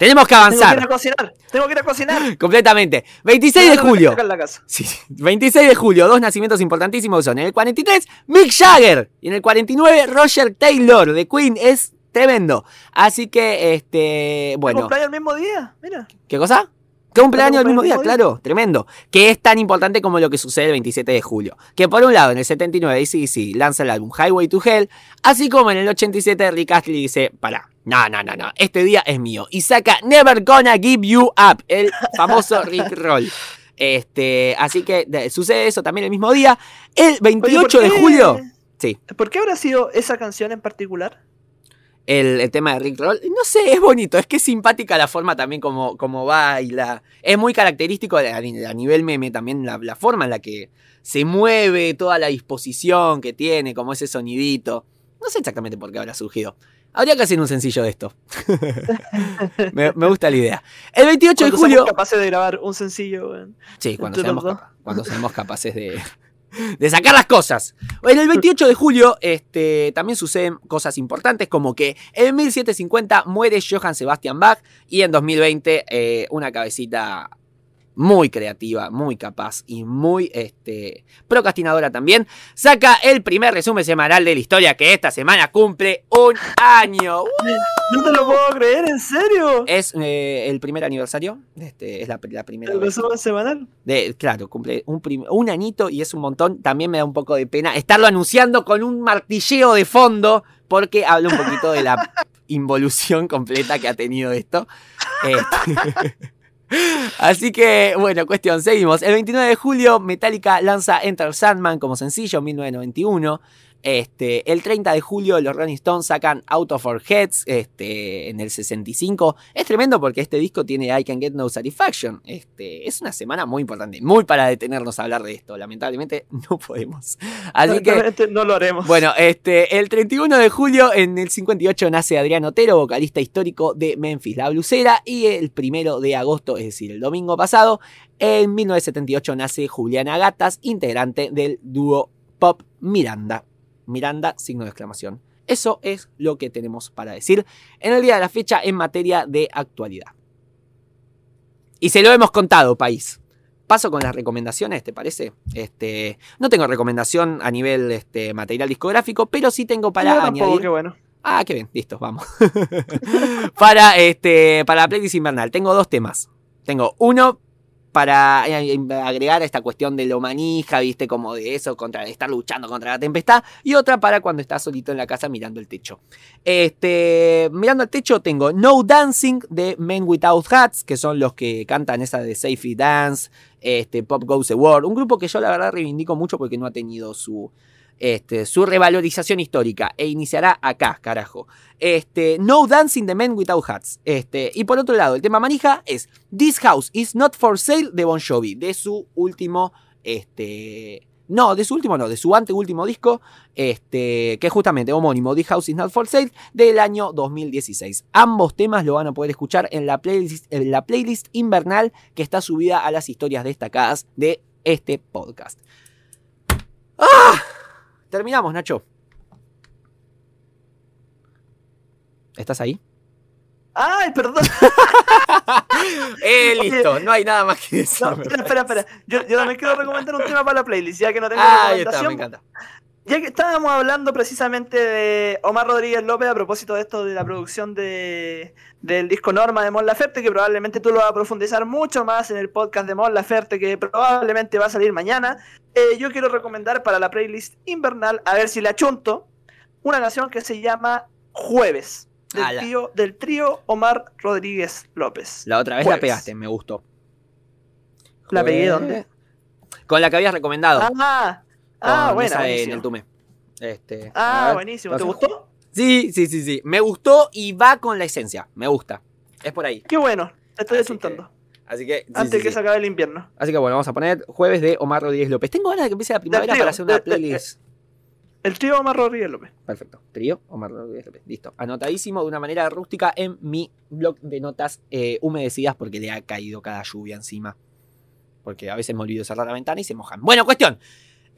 Tenemos que Tengo que ir avanzar. a cocinar. Tengo que ir a cocinar. (laughs) Completamente. 26 de julio. Sí, 26 de julio, dos nacimientos importantísimos son. En el 43, Mick Jagger. Y en el 49, Roger Taylor de Queen. Es tremendo. Así que, este, bueno. ¿Cumpleaños el mismo día? Mira. ¿Qué cosa? Cumpleaños el mismo cumpleaños día, el mismo día. claro, tremendo. Que es tan importante como lo que sucede el 27 de julio. Que por un lado, en el 79, ACDC lanza el álbum Highway to Hell. Así como en el 87, Rick Astley dice: Pará, no, no, no, no, este día es mío. Y saca Never Gonna Give You Up, el famoso (laughs) Rick Roll. Este, así que de- sucede eso también el mismo día. El 28 Oye, de ¿por qué- julio. Sí. ¿Por qué habrá sido esa canción en particular? el, el tema de Rick Roll. No sé, es bonito, es que es simpática la forma también como, como baila. Es muy característico a, a nivel meme también la, la forma en la que se mueve, toda la disposición que tiene, como ese sonidito. No sé exactamente por qué habrá surgido. Habría que hacer un sencillo de esto. (laughs) me, me gusta la idea. El 28 de Cuando julio. somos capaces de grabar un sencillo. Sí, cuando seamos, capa- cuando seamos capaces de, de sacar las cosas. En el 28 de julio este, también suceden cosas importantes como que en 1750 muere Johann Sebastian Bach y en 2020 eh, una cabecita muy creativa, muy capaz y muy este, procrastinadora también, saca el primer resumen semanal de la historia que esta semana cumple un año. (laughs) No te lo puedo creer, ¿en serio? Es eh, el primer aniversario, este, es la, la primera El resumen semanal. De, claro, cumple un, un añito y es un montón. También me da un poco de pena estarlo anunciando con un martilleo de fondo, porque habla un poquito de la (laughs) involución completa que ha tenido esto. (laughs) Este, Así que, bueno, cuestión, seguimos. El 29 de julio, Metallica lanza Enter Sandman como sencillo en 1991. Este, el 30 de julio los Rolling Stones sacan Out of Our Heads este, en el 65. Es tremendo porque este disco tiene I Can Get No Satisfaction. Este, es una semana muy importante, muy para detenernos a hablar de esto. Lamentablemente no podemos. Así que, no lo haremos. bueno, este, el 31 de julio en el 58 nace Adrián Otero, vocalista histórico de Memphis La Blusera. Y el primero de agosto, es decir, el domingo pasado, en 1978 nace Juliana Gatas, integrante del dúo Pop Miranda. Miranda, signo de exclamación. Eso es lo que tenemos para decir en el día de la fecha en materia de actualidad. Y se lo hemos contado, país. Paso con las recomendaciones, ¿te parece? Este, no tengo recomendación a nivel este, material discográfico, pero sí tengo para Yo tampoco, añadir. qué bueno. Ah, qué bien, listo, vamos. (laughs) para, este, para la playlist invernal, tengo dos temas. Tengo uno para eh, agregar esta cuestión de lo manija, viste, como de eso, contra de estar luchando contra la tempestad, y otra para cuando estás solito en la casa mirando el techo. Este, mirando el techo tengo No Dancing de Men Without Hats, que son los que cantan esa de Safety Dance, este, Pop Goes the World, un grupo que yo la verdad reivindico mucho porque no ha tenido su, este, su revalorización histórica e iniciará acá, carajo. Este, no Dancing the Men Without Hats. Este, y por otro lado, el tema manija es This House is Not for Sale de Bon Jovi, de su último, este, no, de su último no, de su anteúltimo disco, este, que es justamente homónimo, This House is Not for Sale, del año 2016. Ambos temas lo van a poder escuchar en la playlist, en la playlist invernal que está subida a las historias destacadas de este podcast. ¡Ah! Terminamos, Nacho. ¿Estás ahí? Ay, perdón. (laughs) Eh, listo, no hay nada más que decir. No, espera, espera, espera. Yo, yo también quiero recomendar un tema para la playlist, ya que no tengo Ah, ahí está, me recomendación. encanta. Ya que estábamos hablando precisamente de Omar Rodríguez López a propósito de esto de la producción de, del disco Norma de Mon Laferte, que probablemente tú lo vas a profundizar mucho más en el podcast de Mon Laferte, que probablemente va a salir mañana. eh, yo quiero recomendar para la playlist invernal, a ver si la chunto, una canción que se llama Jueves, del, trío, del trío Omar Rodríguez López. La otra vez la pegaste, me gustó. ¿La pegué dónde? Con la que habías recomendado. Ah, ah, bueno. en el Tume. Este, Ah, buenísimo. ¿Te gustó? Sí, sí, sí, sí. Me gustó y va con la esencia. Me gusta. Es por ahí. Qué bueno. Estoy Así achuntando. Así que. sí, Antes sí, que sí. se acabe el invierno. Así que bueno, vamos a poner jueves de Omar Rodríguez López. Tengo ganas de que empiece la primavera para hacer una de- playlist. El trío Omar Rodríguez López. Perfecto. Trío, Omar Rodríguez López. Listo. Anotadísimo de una manera rústica en mi blog de notas eh, humedecidas porque le ha caído cada lluvia encima. Porque a veces me olvido cerrar la ventana y se mojan. Bueno, cuestión.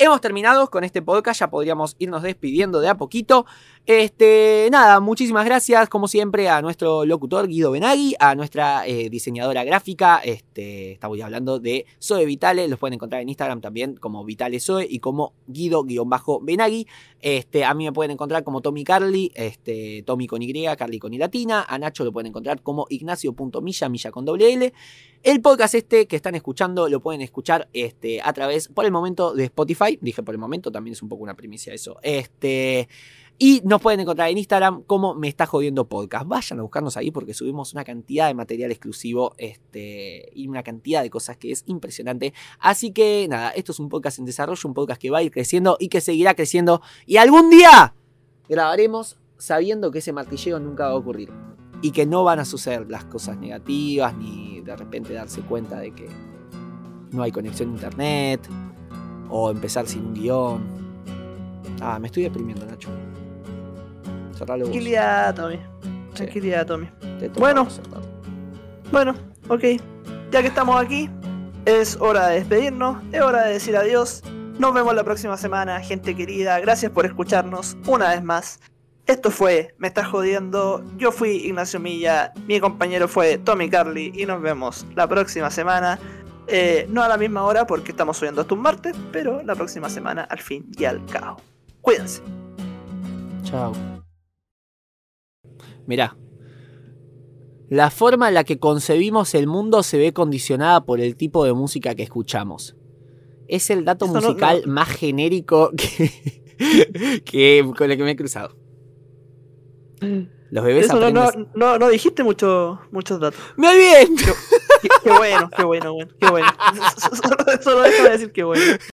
Hemos terminado con este podcast, ya podríamos irnos despidiendo de a poquito. Este, nada, muchísimas gracias, como siempre, a nuestro locutor Guido Benagui, a nuestra eh, diseñadora gráfica, este, estamos hablando de Zoe Vitale, los pueden encontrar en Instagram también como Vitale Zoe y como Guido-Benagui. Este, a mí me pueden encontrar como Tommy Carly, este, Tommy con Y, Carly con Y latina. A Nacho lo pueden encontrar como Ignacio.milla, milla con doble L. El podcast este que están escuchando lo pueden escuchar este, a través, por el momento, de Spotify. Dije por el momento, también es un poco una primicia eso. Este, y nos pueden encontrar en Instagram como Me Está Jodiendo Podcast. Vayan a buscarnos ahí porque subimos una cantidad de material exclusivo este, y una cantidad de cosas que es impresionante. Así que nada, esto es un podcast en desarrollo, un podcast que va a ir creciendo y que seguirá creciendo. Y algún día grabaremos sabiendo que ese martilleo nunca va a ocurrir. Y que no van a suceder las cosas negativas, ni de repente darse cuenta de que no hay conexión a internet, o empezar sin un guion. Ah, me estoy deprimiendo, Nacho. Cerralo vos. Tranquilidad, Tommy. Tranquilidad, Tommy. Bueno. Bueno, ok. Ya que estamos aquí, es hora de despedirnos, es hora de decir adiós. Nos vemos la próxima semana, gente querida. Gracias por escucharnos una vez más. Esto fue Me Estás Jodiendo. Yo fui Ignacio Milla, mi compañero fue Tommy Carly y nos vemos la próxima semana. Eh, no a la misma hora porque estamos subiendo hasta un martes, pero la próxima semana al fin y al cabo. Cuídense. Chao. Mirá. La forma en la que concebimos el mundo se ve condicionada por el tipo de música que escuchamos. Es el dato Eso no- musical más genérico que, (laughs) que- con el que me he cruzado. (laughs) Los bebés Eso no, no, aprenden- no, no dijiste mucho, muchos datos. ¡Me olvidé! Qué, qué bueno, qué bueno, bueno, qué bueno. (laughs) Solo, solo déjame decir que bueno.